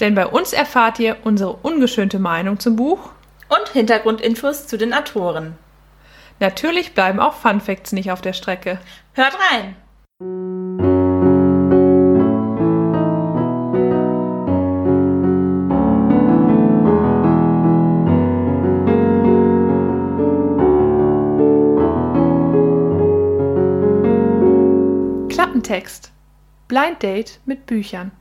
Denn bei uns erfahrt ihr unsere ungeschönte Meinung zum Buch und Hintergrundinfos zu den Autoren. Natürlich bleiben auch Fun Facts nicht auf der Strecke. Hört rein! Klappentext. Blind Date mit Büchern.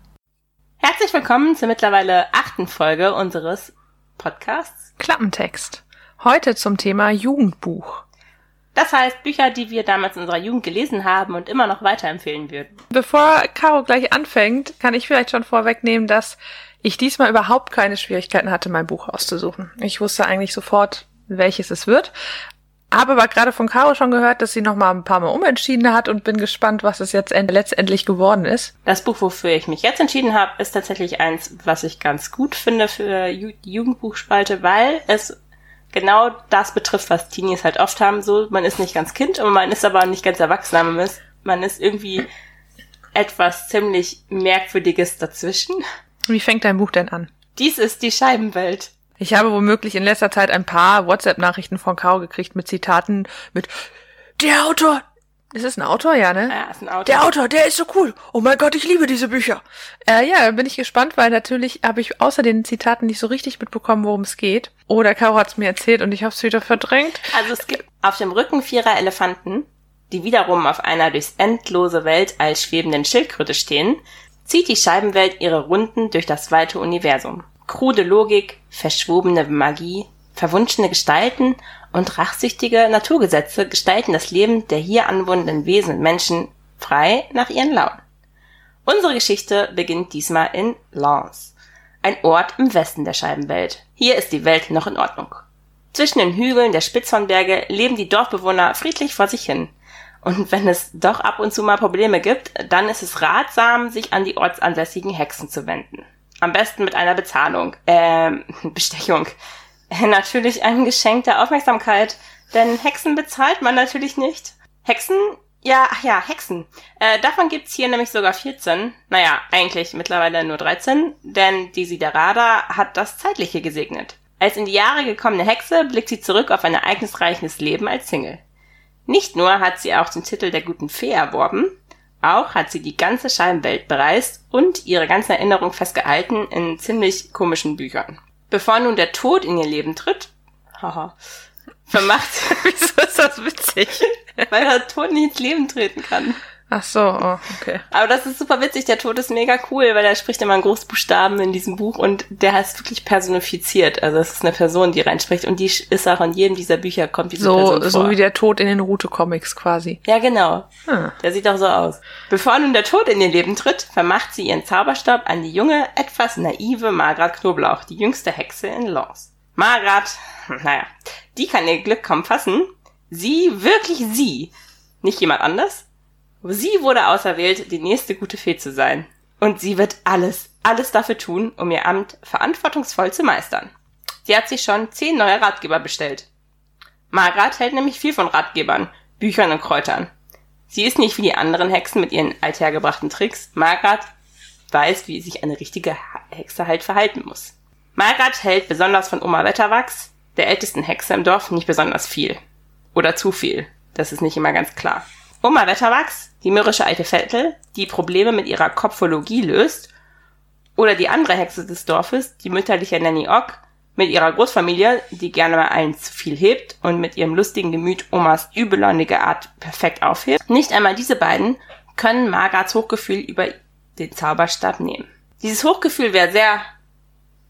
Herzlich willkommen zur mittlerweile achten Folge unseres Podcasts Klappentext. Heute zum Thema Jugendbuch. Das heißt Bücher, die wir damals in unserer Jugend gelesen haben und immer noch weiterempfehlen würden. Bevor Caro gleich anfängt, kann ich vielleicht schon vorwegnehmen, dass ich diesmal überhaupt keine Schwierigkeiten hatte, mein Buch auszusuchen. Ich wusste eigentlich sofort, welches es wird. Habe aber gerade von Caro schon gehört, dass sie noch mal ein paar Mal umentschieden hat und bin gespannt, was es jetzt letztendlich geworden ist. Das Buch, wofür ich mich jetzt entschieden habe, ist tatsächlich eins, was ich ganz gut finde für die Jugendbuchspalte, weil es genau das betrifft, was Teenies halt oft haben. So, man ist nicht ganz Kind und man ist aber nicht ganz erwachsen. Man ist, man ist irgendwie etwas ziemlich Merkwürdiges dazwischen. Wie fängt dein Buch denn an? Dies ist die Scheibenwelt. Ich habe womöglich in letzter Zeit ein paar WhatsApp-Nachrichten von Caro gekriegt mit Zitaten mit Der Autor! Ist es ein Autor? Ja, ne? Ja, ist ein Autor. Der Autor, der ist so cool. Oh mein Gott, ich liebe diese Bücher. Äh, ja, bin ich gespannt, weil natürlich habe ich außer den Zitaten nicht so richtig mitbekommen, worum es geht. Oder Caro hat es mir erzählt und ich habe es wieder verdrängt. Also es gibt auf dem Rücken vierer Elefanten, die wiederum auf einer durchs endlose Weltall schwebenden Schildkröte stehen, zieht die Scheibenwelt ihre Runden durch das weite Universum. Krude Logik, verschwobene Magie, verwunschene Gestalten und rachsüchtige Naturgesetze gestalten das Leben der hier anwohnenden Wesen und Menschen frei nach ihren Launen. Unsere Geschichte beginnt diesmal in Lens, ein Ort im Westen der Scheibenwelt. Hier ist die Welt noch in Ordnung. Zwischen den Hügeln der Spitzhornberge leben die Dorfbewohner friedlich vor sich hin. Und wenn es doch ab und zu mal Probleme gibt, dann ist es ratsam, sich an die ortsansässigen Hexen zu wenden. Am besten mit einer Bezahlung, ähm, Bestechung. Natürlich ein Geschenk der Aufmerksamkeit, denn Hexen bezahlt man natürlich nicht. Hexen? Ja, ach ja, Hexen. Äh, davon gibt's hier nämlich sogar 14. Naja, eigentlich mittlerweile nur 13, denn die Siderada hat das Zeitliche gesegnet. Als in die Jahre gekommene Hexe blickt sie zurück auf ein ereignisreiches Leben als Single. Nicht nur hat sie auch den Titel der guten Fee erworben, auch hat sie die ganze Scheibenwelt bereist und ihre ganzen Erinnerungen festgehalten in ziemlich komischen Büchern. Bevor nun der Tod in ihr Leben tritt, haha, vermacht, wieso ist das witzig? Weil der Tod nicht ins Leben treten kann. Ach so, oh, okay. Aber das ist super witzig. Der Tod ist mega cool, weil er spricht immer in Großbuchstaben in diesem Buch und der heißt wirklich personifiziert. Also es ist eine Person, die reinspricht und die ist auch in jedem dieser Bücher kommt diese so, Person vor. So wie der Tod in den Route-Comics quasi. Ja, genau. Hm. Der sieht auch so aus. Bevor nun der Tod in ihr Leben tritt, vermacht sie ihren Zauberstab an die junge, etwas naive Margret Knoblauch, die jüngste Hexe in Lens. Margret, naja, die kann ihr Glück kaum fassen. Sie, wirklich sie, nicht jemand anders, Sie wurde auserwählt, die nächste gute Fee zu sein. Und sie wird alles, alles dafür tun, um ihr Amt verantwortungsvoll zu meistern. Sie hat sich schon zehn neue Ratgeber bestellt. Margret hält nämlich viel von Ratgebern, Büchern und Kräutern. Sie ist nicht wie die anderen Hexen mit ihren althergebrachten Tricks. Margret weiß, wie sich eine richtige Hexe halt verhalten muss. Margret hält besonders von Oma Wetterwachs, der ältesten Hexe im Dorf, nicht besonders viel. Oder zu viel. Das ist nicht immer ganz klar. Oma Wetterwachs, die mürrische alte Vettel, die Probleme mit ihrer Kopfologie löst, oder die andere Hexe des Dorfes, die mütterliche Nanny Ock, mit ihrer Großfamilie, die gerne mal allen zu viel hebt und mit ihrem lustigen Gemüt Omas übellaunige Art perfekt aufhebt. Nicht einmal diese beiden können Margarets Hochgefühl über den Zauberstab nehmen. Dieses Hochgefühl wäre sehr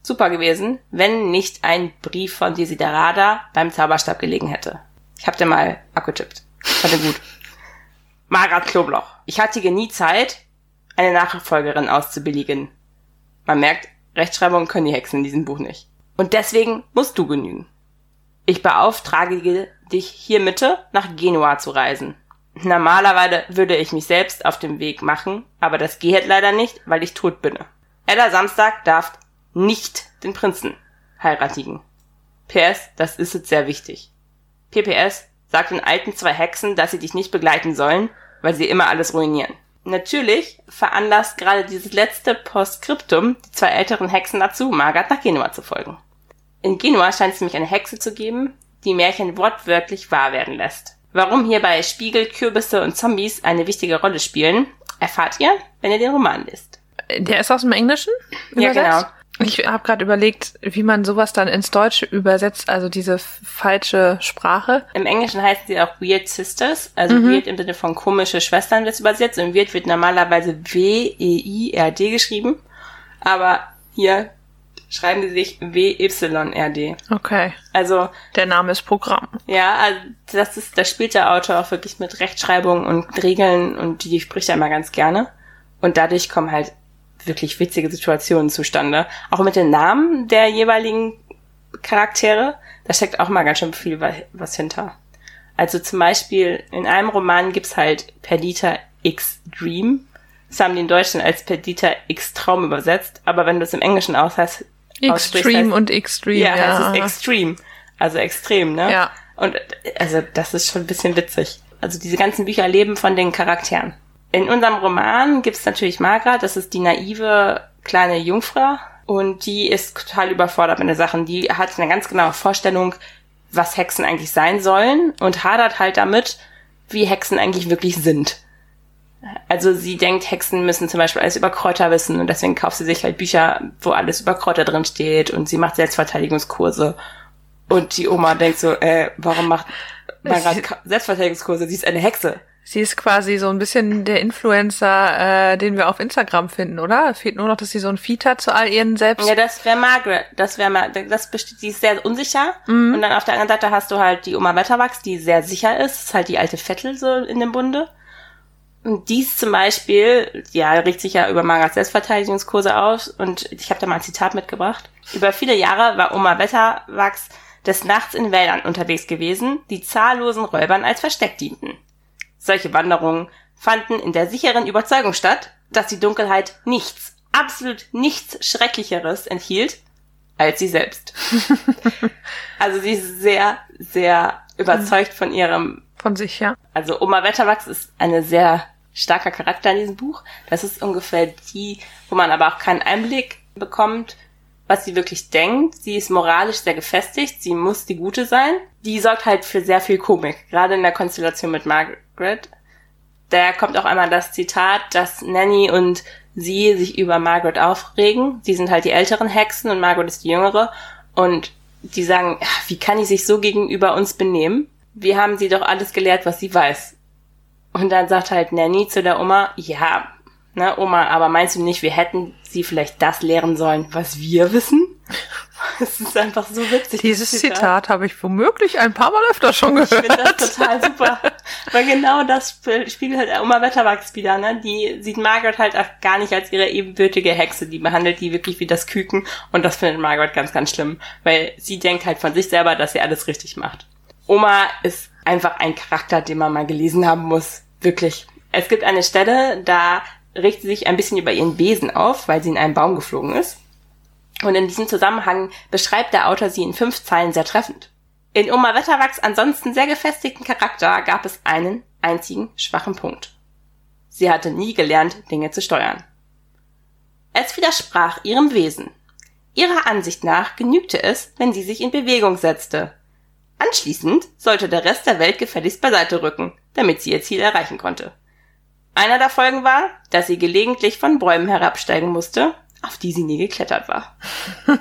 super gewesen, wenn nicht ein Brief von Desiderada beim Zauberstab gelegen hätte. Ich hab dir mal abgetippt. Fand gut. Margaret Klobloch. Ich hatte nie Zeit, eine Nachfolgerin auszubilligen. Man merkt Rechtschreibung können die Hexen in diesem Buch nicht. Und deswegen musst du genügen. Ich beauftrage dich hiermit nach Genua zu reisen. Normalerweise würde ich mich selbst auf den Weg machen, aber das geht leider nicht, weil ich tot bin. Ella Samstag darf nicht den Prinzen heiratigen. PS, das ist jetzt sehr wichtig. PPS, sagt den alten zwei Hexen, dass sie dich nicht begleiten sollen, weil sie immer alles ruinieren. Natürlich veranlasst gerade dieses letzte Postskriptum die zwei älteren Hexen dazu, Margaret nach Genua zu folgen. In Genua scheint es nämlich eine Hexe zu geben, die Märchen wortwörtlich wahr werden lässt. Warum hierbei Spiegel, Kürbisse und Zombies eine wichtige Rolle spielen, erfahrt ihr, wenn ihr den Roman liest. Der ist aus dem Englischen? Ja, genau. Ich habe gerade überlegt, wie man sowas dann ins Deutsche übersetzt, also diese falsche Sprache. Im Englischen heißen sie auch Weird Sisters, also mhm. Weird im Sinne von komische Schwestern wird übersetzt. Und Weird wird normalerweise W-E-I-R-D geschrieben, aber hier schreiben sie sich W-Y-R-D. Okay. Also. Der Name ist Programm. Ja, also das ist, da spielt der Autor auch wirklich mit Rechtschreibung und Regeln und die spricht er immer ganz gerne. Und dadurch kommen halt wirklich witzige Situationen zustande. Auch mit den Namen der jeweiligen Charaktere, da steckt auch mal ganz schön viel was hinter. Also zum Beispiel in einem Roman gibt's halt Perdita X Dream. Das haben die in Deutschen als Perdita X Traum übersetzt, aber wenn du es im Englischen aus heißt, Extreme und Extreme. Ja, ja, heißt es Extreme. Also extrem, ne? Ja. Und also das ist schon ein bisschen witzig. Also diese ganzen Bücher leben von den Charakteren. In unserem Roman gibt's natürlich Margaret, das ist die naive kleine Jungfrau und die ist total überfordert mit den Sachen. Die hat eine ganz genaue Vorstellung, was Hexen eigentlich sein sollen und hadert halt damit, wie Hexen eigentlich wirklich sind. Also sie denkt, Hexen müssen zum Beispiel alles über Kräuter wissen und deswegen kauft sie sich halt Bücher, wo alles über Kräuter drin steht und sie macht Selbstverteidigungskurse. Und die Oma denkt so, äh, warum macht Margaret Selbstverteidigungskurse? Sie ist eine Hexe. Sie ist quasi so ein bisschen der Influencer, äh, den wir auf Instagram finden, oder? Es fehlt nur noch, dass sie so ein Feed hat zu all ihren selbst. Ja, das wäre Margaret. Das wäre mal, das besteht, die ist sehr unsicher. Mhm. Und dann auf der anderen Seite hast du halt die Oma Wetterwachs, die sehr sicher ist. Das ist halt die alte Vettel so in dem Bunde. Und dies zum Beispiel, ja, regt sich ja über Margarets Selbstverteidigungskurse aus. Und ich habe da mal ein Zitat mitgebracht. Über viele Jahre war Oma Wetterwachs des Nachts in Wäldern unterwegs gewesen, die zahllosen Räubern als Versteck dienten. Solche Wanderungen fanden in der sicheren Überzeugung statt, dass die Dunkelheit nichts, absolut nichts Schrecklicheres enthielt als sie selbst. also sie ist sehr, sehr überzeugt von ihrem... Von sich, ja. Also Oma Wetterwachs ist eine sehr starker Charakter in diesem Buch. Das ist ungefähr die, wo man aber auch keinen Einblick bekommt, was sie wirklich denkt. Sie ist moralisch sehr gefestigt, sie muss die Gute sein. Die sorgt halt für sehr viel Komik, gerade in der Konstellation mit Margaret. Da kommt auch einmal das Zitat, dass Nanny und sie sich über Margaret aufregen. Sie sind halt die älteren Hexen und Margaret ist die jüngere. Und die sagen, wie kann ich sich so gegenüber uns benehmen? Wir haben sie doch alles gelehrt, was sie weiß. Und dann sagt halt Nanny zu der Oma, ja, Ne, Oma, aber meinst du nicht, wir hätten sie vielleicht das lehren sollen, was wir wissen? Es ist einfach so witzig. Dieses Zitat, Zitat habe ich womöglich ein paar Mal öfter schon gehört. Ich finde das total super. Weil genau das spiegelt halt Oma Wetterwachs wieder, ne? Die sieht Margaret halt auch gar nicht als ihre ebenbürtige Hexe. Die behandelt die wirklich wie das Küken. Und das findet Margaret ganz, ganz schlimm. Weil sie denkt halt von sich selber, dass sie alles richtig macht. Oma ist einfach ein Charakter, den man mal gelesen haben muss. Wirklich. Es gibt eine Stelle, da regt sie sich ein bisschen über ihren Besen auf, weil sie in einen Baum geflogen ist. Und in diesem Zusammenhang beschreibt der Autor sie in fünf Zeilen sehr treffend. In Oma Wetterwachs ansonsten sehr gefestigten Charakter gab es einen einzigen schwachen Punkt. Sie hatte nie gelernt, Dinge zu steuern. Es widersprach ihrem Wesen. Ihrer Ansicht nach genügte es, wenn sie sich in Bewegung setzte. Anschließend sollte der Rest der Welt gefälligst beiseite rücken, damit sie ihr Ziel erreichen konnte. Einer der Folgen war, dass sie gelegentlich von Bäumen herabsteigen musste, auf die sie nie geklettert war.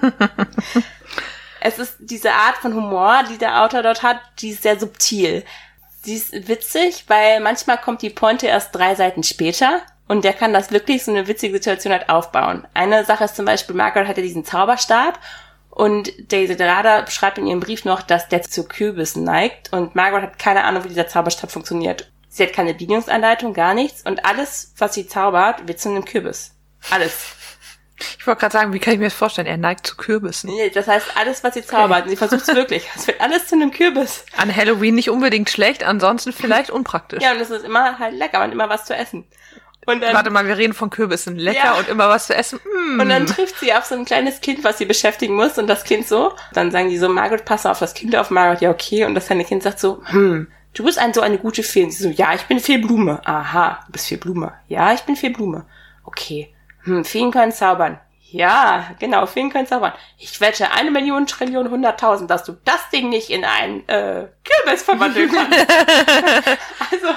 es ist diese Art von Humor, die der Autor dort hat, die ist sehr subtil. Sie ist witzig, weil manchmal kommt die Pointe erst drei Seiten später und der kann das wirklich so eine witzige Situation halt aufbauen. Eine Sache ist zum Beispiel, Margaret hatte diesen Zauberstab und Daisy Derada beschreibt in ihrem Brief noch, dass der zu Kürbissen neigt und Margaret hat keine Ahnung, wie dieser Zauberstab funktioniert. Sie hat keine Bedienungsanleitung, gar nichts. Und alles, was sie zaubert, wird zu einem Kürbis. Alles. Ich wollte gerade sagen, wie kann ich mir das vorstellen? Er neigt zu Kürbissen. Nee, das heißt, alles, was sie zaubert, okay. sie versucht es wirklich. Es wird alles zu einem Kürbis. An Halloween nicht unbedingt schlecht, ansonsten vielleicht unpraktisch. Ja, und es ist immer halt lecker und immer was zu essen. Und dann, Warte mal, wir reden von Kürbissen. Lecker ja. und immer was zu essen. Mm. Und dann trifft sie auf so ein kleines Kind, was sie beschäftigen muss und das Kind so. Dann sagen die so, Margaret, pass auf das Kind auf, Margaret, ja okay. Und das kleine Kind sagt so, hm, du bist ein so eine gute Fee. Und sie so, ja, ich bin Fehlblume. Aha, du bist Fehlblume. Ja, ich bin Fehlblume. Okay. Hm, Feen können zaubern. Ja, genau, Feen können zaubern. Ich wette eine Million, Trillion, hunderttausend, dass du das Ding nicht in ein äh, Kürbis verwandeln kannst. also,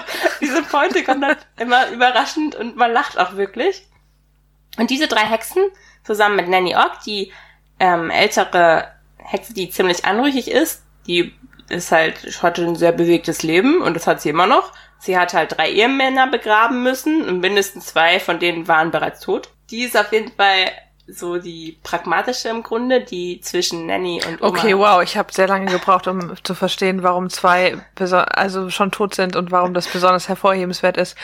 diese Pointe kommt dann immer überraschend und man lacht auch wirklich. Und diese drei Hexen, zusammen mit Nanny Ogg, die ähm, ältere Hexe, die ziemlich anrüchig ist, die ist halt, hatte ein sehr bewegtes Leben und das hat sie immer noch. Sie hat halt drei Ehemänner begraben müssen und mindestens zwei von denen waren bereits tot. Die ist auf jeden Fall so die pragmatische im Grunde, die zwischen Nanny und Oma. Okay, wow, ich habe sehr lange gebraucht, um zu verstehen, warum zwei also schon tot sind und warum das besonders hervorhebenswert ist.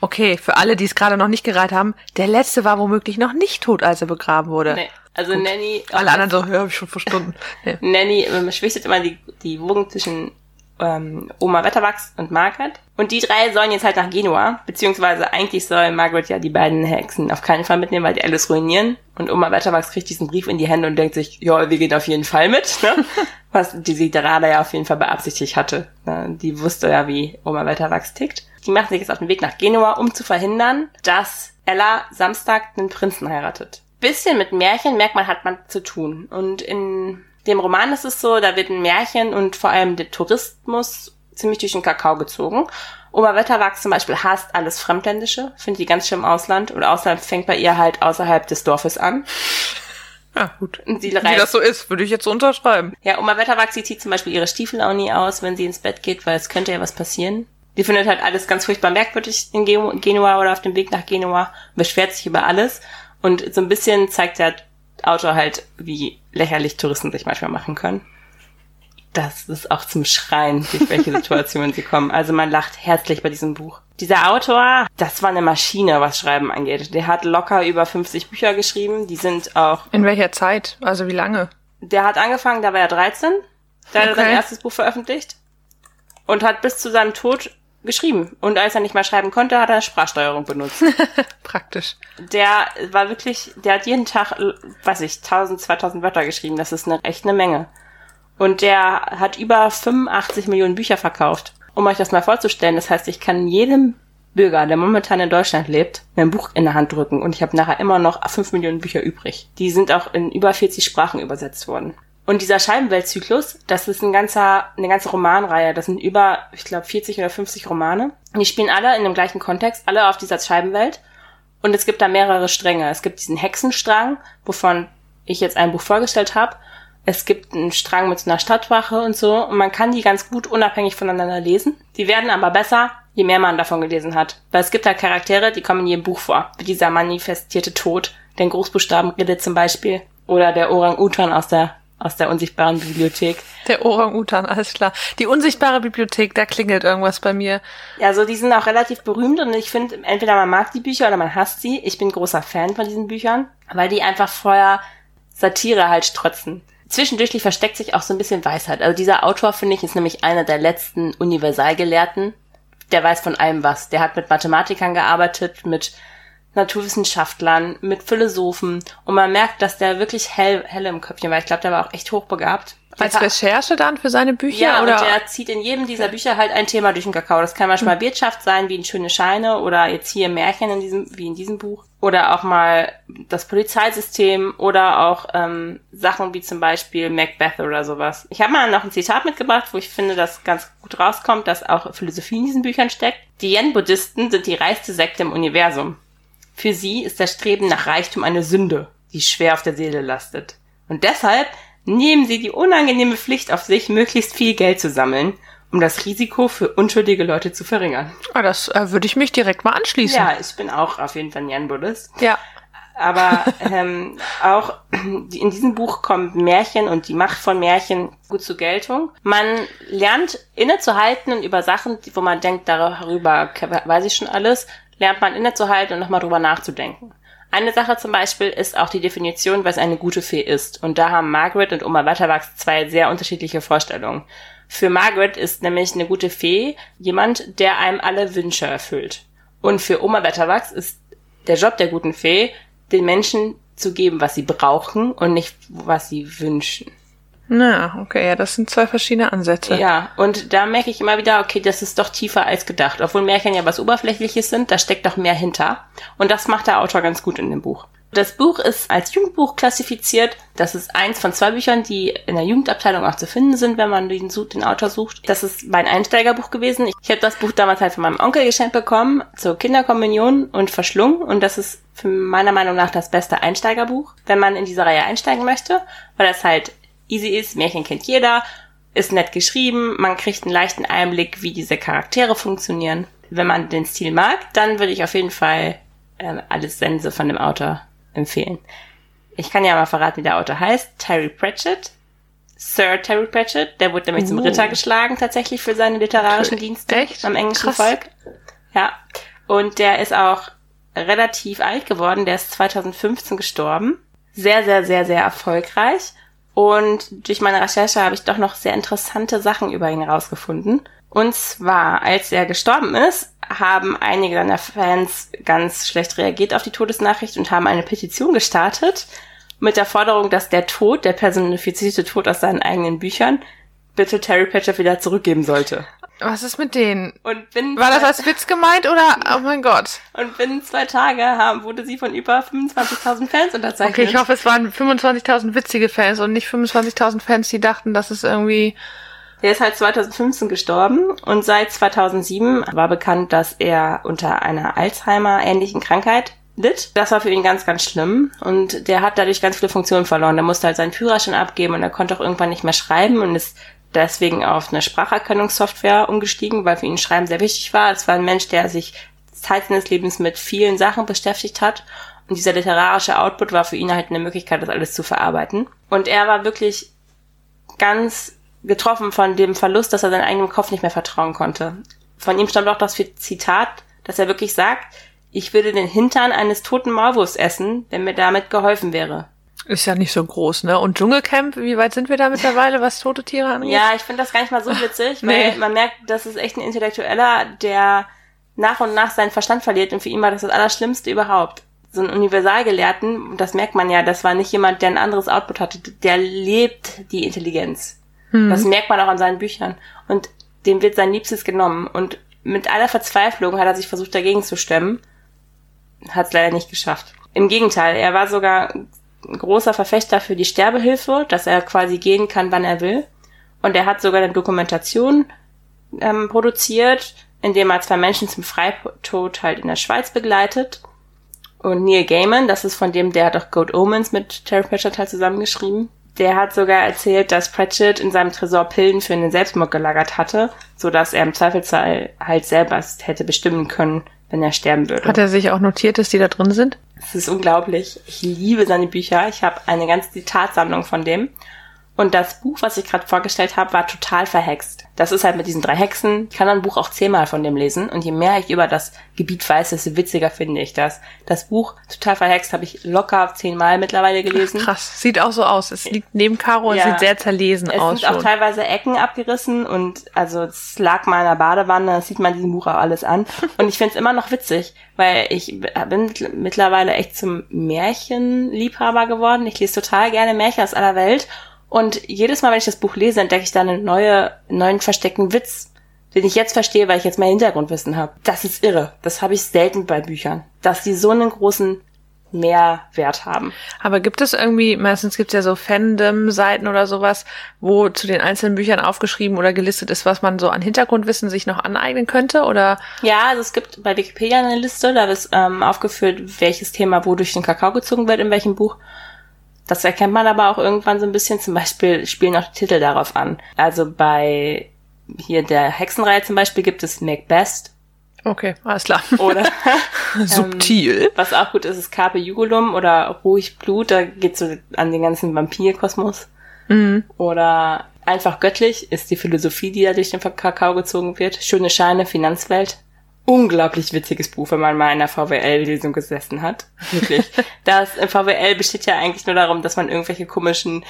Okay, für alle, die es gerade noch nicht gereiht haben, der letzte war womöglich noch nicht tot, als er begraben wurde. Nee. Also Gut. Nanny. Alle anderen so, hab ich schon verstanden. Ja. Nanny ähm, schwichtet immer die, die Wogen zwischen ähm, Oma Wetterwachs und Margaret. Und die drei sollen jetzt halt nach Genua, beziehungsweise eigentlich soll Margaret ja die beiden Hexen auf keinen Fall mitnehmen, weil die alles ruinieren. Und Oma Wetterwachs kriegt diesen Brief in die Hände und denkt sich, ja, wir gehen auf jeden Fall mit, ne? Was die Siderada ja auf jeden Fall beabsichtigt hatte. Ne? Die wusste ja, wie Oma Wetterwachs tickt. Die machen sich jetzt auf den Weg nach Genua, um zu verhindern, dass Ella Samstag einen Prinzen heiratet. Bisschen mit Märchen merkt man, hat man zu tun. Und in dem Roman ist es so, da wird ein Märchen und vor allem der Tourismus ziemlich durch den Kakao gezogen. Oberwetterwachs zum Beispiel hasst alles Fremdländische, findet die ganz schön im Ausland und außerdem fängt bei ihr halt außerhalb des Dorfes an. Ja, gut. Und sie Wie das so ist, würde ich jetzt so unterschreiben. Ja, Oma Wetterwachs, sie zieht zum Beispiel ihre Stiefel auch nie aus, wenn sie ins Bett geht, weil es könnte ja was passieren. Die findet halt alles ganz furchtbar merkwürdig in Genua oder auf dem Weg nach Genua, beschwert sich über alles. Und so ein bisschen zeigt der Autor halt, wie lächerlich Touristen sich manchmal machen können. Das ist auch zum Schreien, durch welche Situationen sie kommen. Also man lacht herzlich bei diesem Buch. Dieser Autor, das war eine Maschine, was Schreiben angeht. Der hat locker über 50 Bücher geschrieben. Die sind auch. In welcher Zeit? Also wie lange? Der hat angefangen, da war er 13. Da hat er sein erstes Buch veröffentlicht. Und hat bis zu seinem Tod geschrieben. Und als er nicht mehr schreiben konnte, hat er Sprachsteuerung benutzt. Praktisch. Der war wirklich, der hat jeden Tag, weiß ich, 1000, 2000 Wörter geschrieben. Das ist eine, echt eine Menge. Und der hat über 85 Millionen Bücher verkauft. Um euch das mal vorzustellen, das heißt, ich kann jedem Bürger, der momentan in Deutschland lebt, ein Buch in der Hand drücken und ich habe nachher immer noch 5 Millionen Bücher übrig. Die sind auch in über 40 Sprachen übersetzt worden. Und dieser Scheibenweltzyklus, das ist ein ganzer, eine ganze Romanreihe. Das sind über, ich glaube, 40 oder 50 Romane. Die spielen alle in dem gleichen Kontext, alle auf dieser Scheibenwelt. Und es gibt da mehrere Stränge. Es gibt diesen Hexenstrang, wovon ich jetzt ein Buch vorgestellt habe. Es gibt einen Strang mit einer Stadtwache und so. Und man kann die ganz gut unabhängig voneinander lesen. Die werden aber besser, je mehr man davon gelesen hat. Weil es gibt da Charaktere, die kommen in jedem Buch vor. Wie dieser manifestierte Tod, den Großbuchstaben Rede zum Beispiel. Oder der Orang-Utan aus der aus der unsichtbaren Bibliothek. Der Orang-Utan, alles klar. Die unsichtbare Bibliothek, da klingelt irgendwas bei mir. Ja, so die sind auch relativ berühmt und ich finde, entweder man mag die Bücher oder man hasst sie. Ich bin großer Fan von diesen Büchern, weil die einfach vorher Satire halt strotzen. Zwischendurch versteckt sich auch so ein bisschen Weisheit. Also dieser Autor, finde ich, ist nämlich einer der letzten Universalgelehrten. Der weiß von allem was. Der hat mit Mathematikern gearbeitet, mit Naturwissenschaftlern, mit Philosophen und man merkt, dass der wirklich hell, hell im Köpfchen war. Ich glaube, der war auch echt hochbegabt. Als Recherche dann für seine Bücher? Ja, oder? und der zieht in jedem dieser Bücher halt ein Thema durch den Kakao. Das kann manchmal hm. Wirtschaft sein, wie in Schöne Scheine oder jetzt hier Märchen in diesem, wie in diesem Buch. Oder auch mal das Polizeisystem oder auch ähm, Sachen wie zum Beispiel Macbeth oder sowas. Ich habe mal noch ein Zitat mitgebracht, wo ich finde, dass ganz gut rauskommt, dass auch Philosophie in diesen Büchern steckt. Die Yen-Buddhisten sind die reichste Sekte im Universum. Für sie ist das Streben nach Reichtum eine Sünde, die schwer auf der Seele lastet. Und deshalb nehmen sie die unangenehme Pflicht auf sich, möglichst viel Geld zu sammeln, um das Risiko für unschuldige Leute zu verringern. Ah, das äh, würde ich mich direkt mal anschließen. Ja, ich bin auch auf jeden Fall ein Jan-Buddhist. Ja. Aber ähm, auch in diesem Buch kommt Märchen und die Macht von Märchen gut zur Geltung. Man lernt innezuhalten und über Sachen, wo man denkt, darüber weiß ich schon alles, lernt man innezuhalten und nochmal drüber nachzudenken. Eine Sache zum Beispiel ist auch die Definition, was eine gute Fee ist. Und da haben Margaret und Oma Wetterwachs zwei sehr unterschiedliche Vorstellungen. Für Margaret ist nämlich eine gute Fee jemand, der einem alle Wünsche erfüllt. Und für Oma Wetterwachs ist der Job der guten Fee, den Menschen zu geben, was sie brauchen und nicht, was sie wünschen. Na, okay, ja, das sind zwei verschiedene Ansätze. Ja, und da merke ich immer wieder, okay, das ist doch tiefer als gedacht. Obwohl Märchen ja was Oberflächliches sind, da steckt doch mehr hinter. Und das macht der Autor ganz gut in dem Buch. Das Buch ist als Jugendbuch klassifiziert. Das ist eins von zwei Büchern, die in der Jugendabteilung auch zu finden sind, wenn man den, den Autor sucht. Das ist mein Einsteigerbuch gewesen. Ich, ich habe das Buch damals halt von meinem Onkel geschenkt bekommen zur Kinderkommunion und verschlungen. Und das ist für meiner Meinung nach das beste Einsteigerbuch, wenn man in diese Reihe einsteigen möchte, weil das halt easy ist. Märchen kennt jeder, ist nett geschrieben, man kriegt einen leichten Einblick, wie diese Charaktere funktionieren. Wenn man den Stil mag, dann würde ich auf jeden Fall äh, alles Sense von dem Autor empfehlen. Ich kann ja mal verraten, wie der Autor heißt. Terry Pratchett. Sir Terry Pratchett. Der wurde nämlich uh. zum Ritter geschlagen, tatsächlich für seine literarischen Dienste Echt? am englischen Krass. Volk. Ja. Und der ist auch relativ alt geworden. Der ist 2015 gestorben. Sehr, sehr, sehr, sehr erfolgreich. Und durch meine Recherche habe ich doch noch sehr interessante Sachen über ihn herausgefunden. Und zwar, als er gestorben ist, haben einige seiner Fans ganz schlecht reagiert auf die Todesnachricht und haben eine Petition gestartet mit der Forderung, dass der Tod, der personifizierte Tod aus seinen eigenen Büchern, bitte Terry Pratchett wieder zurückgeben sollte. Was ist mit denen? Und binnen War das als Witz gemeint oder? Oh mein Gott. und binnen zwei Tage haben, wurde sie von über 25.000 Fans unterzeichnet. Okay, ich hoffe, es waren 25.000 witzige Fans und nicht 25.000 Fans, die dachten, dass es irgendwie. Der ist halt 2015 gestorben und seit 2007 war bekannt, dass er unter einer Alzheimer-ähnlichen Krankheit litt. Das war für ihn ganz, ganz schlimm und der hat dadurch ganz viele Funktionen verloren. Der musste halt seinen Führerschein abgeben und er konnte auch irgendwann nicht mehr schreiben und ist deswegen auf eine Spracherkennungssoftware umgestiegen, weil für ihn Schreiben sehr wichtig war. Es war ein Mensch, der sich Zeit seines Lebens mit vielen Sachen beschäftigt hat und dieser literarische Output war für ihn halt eine Möglichkeit, das alles zu verarbeiten. Und er war wirklich ganz getroffen von dem Verlust, dass er seinem eigenen Kopf nicht mehr vertrauen konnte. Von ihm stammt auch das Zitat, dass er wirklich sagt, ich würde den Hintern eines toten Maulwurfs essen, wenn mir damit geholfen wäre. Ist ja nicht so groß, ne? Und Dschungelcamp, wie weit sind wir da mittlerweile, was tote Tiere angeht? Ja, ich finde das gar nicht mal so witzig, weil Nee. man merkt, das ist echt ein Intellektueller, der nach und nach seinen Verstand verliert und für ihn war das das Allerschlimmste überhaupt. So ein Universalgelehrten, das merkt man ja, das war nicht jemand, der ein anderes Output hatte, der lebt die Intelligenz. Das merkt man auch an seinen Büchern. Und dem wird sein Liebstes genommen. Und mit aller Verzweiflung hat er sich versucht, dagegen zu stemmen. Hat es leider nicht geschafft. Im Gegenteil, er war sogar großer Verfechter für die Sterbehilfe, dass er quasi gehen kann, wann er will. Und er hat sogar eine Dokumentation ähm, produziert, in dem er zwei Menschen zum Freitod halt in der Schweiz begleitet. Und Neil Gaiman, das ist von dem, der hat auch Good Omens mit Terry Pratchett halt zusammengeschrieben. Der hat sogar erzählt, dass Pratchett in seinem Tresor Pillen für einen Selbstmord gelagert hatte, so dass er im Zweifelsfall halt selber hätte bestimmen können, wenn er sterben würde. Hat er sich auch notiert, dass die da drin sind? Es ist unglaublich. Ich liebe seine Bücher. Ich habe eine ganze Zitatsammlung von dem. Und das Buch, was ich gerade vorgestellt habe, war total verhext. Das ist halt mit diesen drei Hexen. Ich kann ein Buch auch zehnmal von dem lesen. Und je mehr ich über das Gebiet weiß, desto witziger finde ich das. Das Buch, total verhext, habe ich locker zehnmal mittlerweile gelesen. Krass, sieht auch so aus. Es liegt neben Caro und Ja. sieht sehr zerlesen Es aus sind auch schon. teilweise Ecken abgerissen und also es lag mal in der Badewanne, das sieht man diesem Buch auch alles an. Und ich finde es immer noch witzig, weil ich bin mittlerweile echt zum Märchenliebhaber geworden. Ich lese total gerne Märchen aus aller Welt. Und jedes Mal, wenn ich das Buch lese, entdecke ich da einen neue, neuen versteckten Witz, den ich jetzt verstehe, weil ich jetzt mehr Hintergrundwissen habe. Das ist irre. Das habe ich selten bei Büchern. Dass die so einen großen Mehrwert haben. Aber gibt es irgendwie, meistens gibt es ja so Fandom-Seiten oder sowas, wo zu den einzelnen Büchern aufgeschrieben oder gelistet ist, was man so an Hintergrundwissen sich noch aneignen könnte? Oder Ja, also es gibt bei Wikipedia eine Liste, da ist ähm, aufgeführt, welches Thema wo durch den Kakao gezogen wird, in welchem Buch. Das erkennt man aber auch irgendwann so ein bisschen. Zum Beispiel spielen auch die Titel darauf an. Also bei hier der Hexenreihe zum Beispiel gibt es Macbeth okay, alles klar. oder Subtil. was auch gut ist, ist Carpe Jugulum oder Ruhig Blut. Da geht's so an den ganzen Vampirkosmos. Mhm. Oder einfach göttlich ist die Philosophie, die da durch den Kakao gezogen wird. Schöne Scheine, Finanzwelt. Unglaublich witziges Buch, wenn man mal in einer VWL-Lesung gesessen hat. Wirklich. das äh, VWL besteht ja eigentlich nur darum, dass man irgendwelche komischen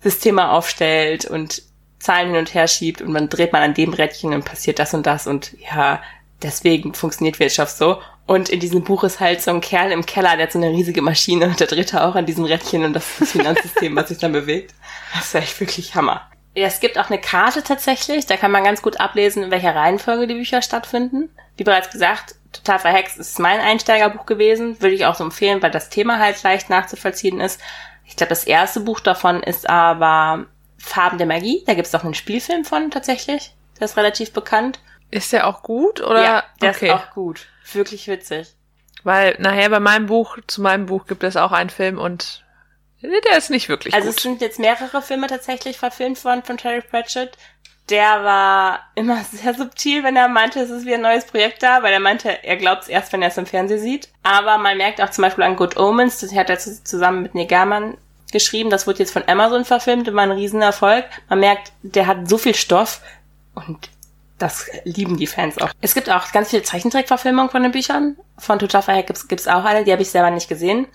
Systeme aufstellt und Zahlen hin und her schiebt und dann dreht man an dem Rädchen und passiert das und das und ja, deswegen funktioniert Wirtschaft so. Und in diesem Buch ist halt so ein Kerl im Keller, der hat so eine riesige Maschine und der dreht da auch an diesem Rädchen und das ist das Finanzsystem, was sich dann bewegt. Das ist echt wirklich Hammer. Ja, es gibt auch eine Karte tatsächlich, da kann man ganz gut ablesen, in welcher Reihenfolge die Bücher stattfinden. Wie bereits gesagt, Total verhext ist mein Einsteigerbuch gewesen, würde ich auch so empfehlen, weil das Thema halt leicht nachzuvollziehen ist. Ich glaube, das erste Buch davon ist aber Farben der Magie. Da gibt es auch einen Spielfilm von tatsächlich. Der ist relativ bekannt. Ist der auch gut oder? Ja, der okay. ist auch gut. Wirklich witzig. Weil nachher bei meinem Buch, zu meinem Buch gibt es auch einen Film und der ist nicht wirklich also gut. Also es sind jetzt mehrere Filme tatsächlich verfilmt worden von Terry Pratchett. Der war immer sehr subtil, wenn er meinte, es ist wie ein neues Projekt da, weil er meinte, er glaubt es erst, wenn er es im Fernsehen sieht. Aber man merkt auch zum Beispiel an Good Omens, das hat er zusammen mit Neil Gaiman geschrieben, das wurde jetzt von Amazon verfilmt und war ein Riesenerfolg. Man merkt, der hat so viel Stoff und das lieben die Fans auch. Es gibt auch ganz viele Zeichentrickverfilmungen von den Büchern. Von Total gibt's, gibt's auch eine, die habe ich selber nicht gesehen.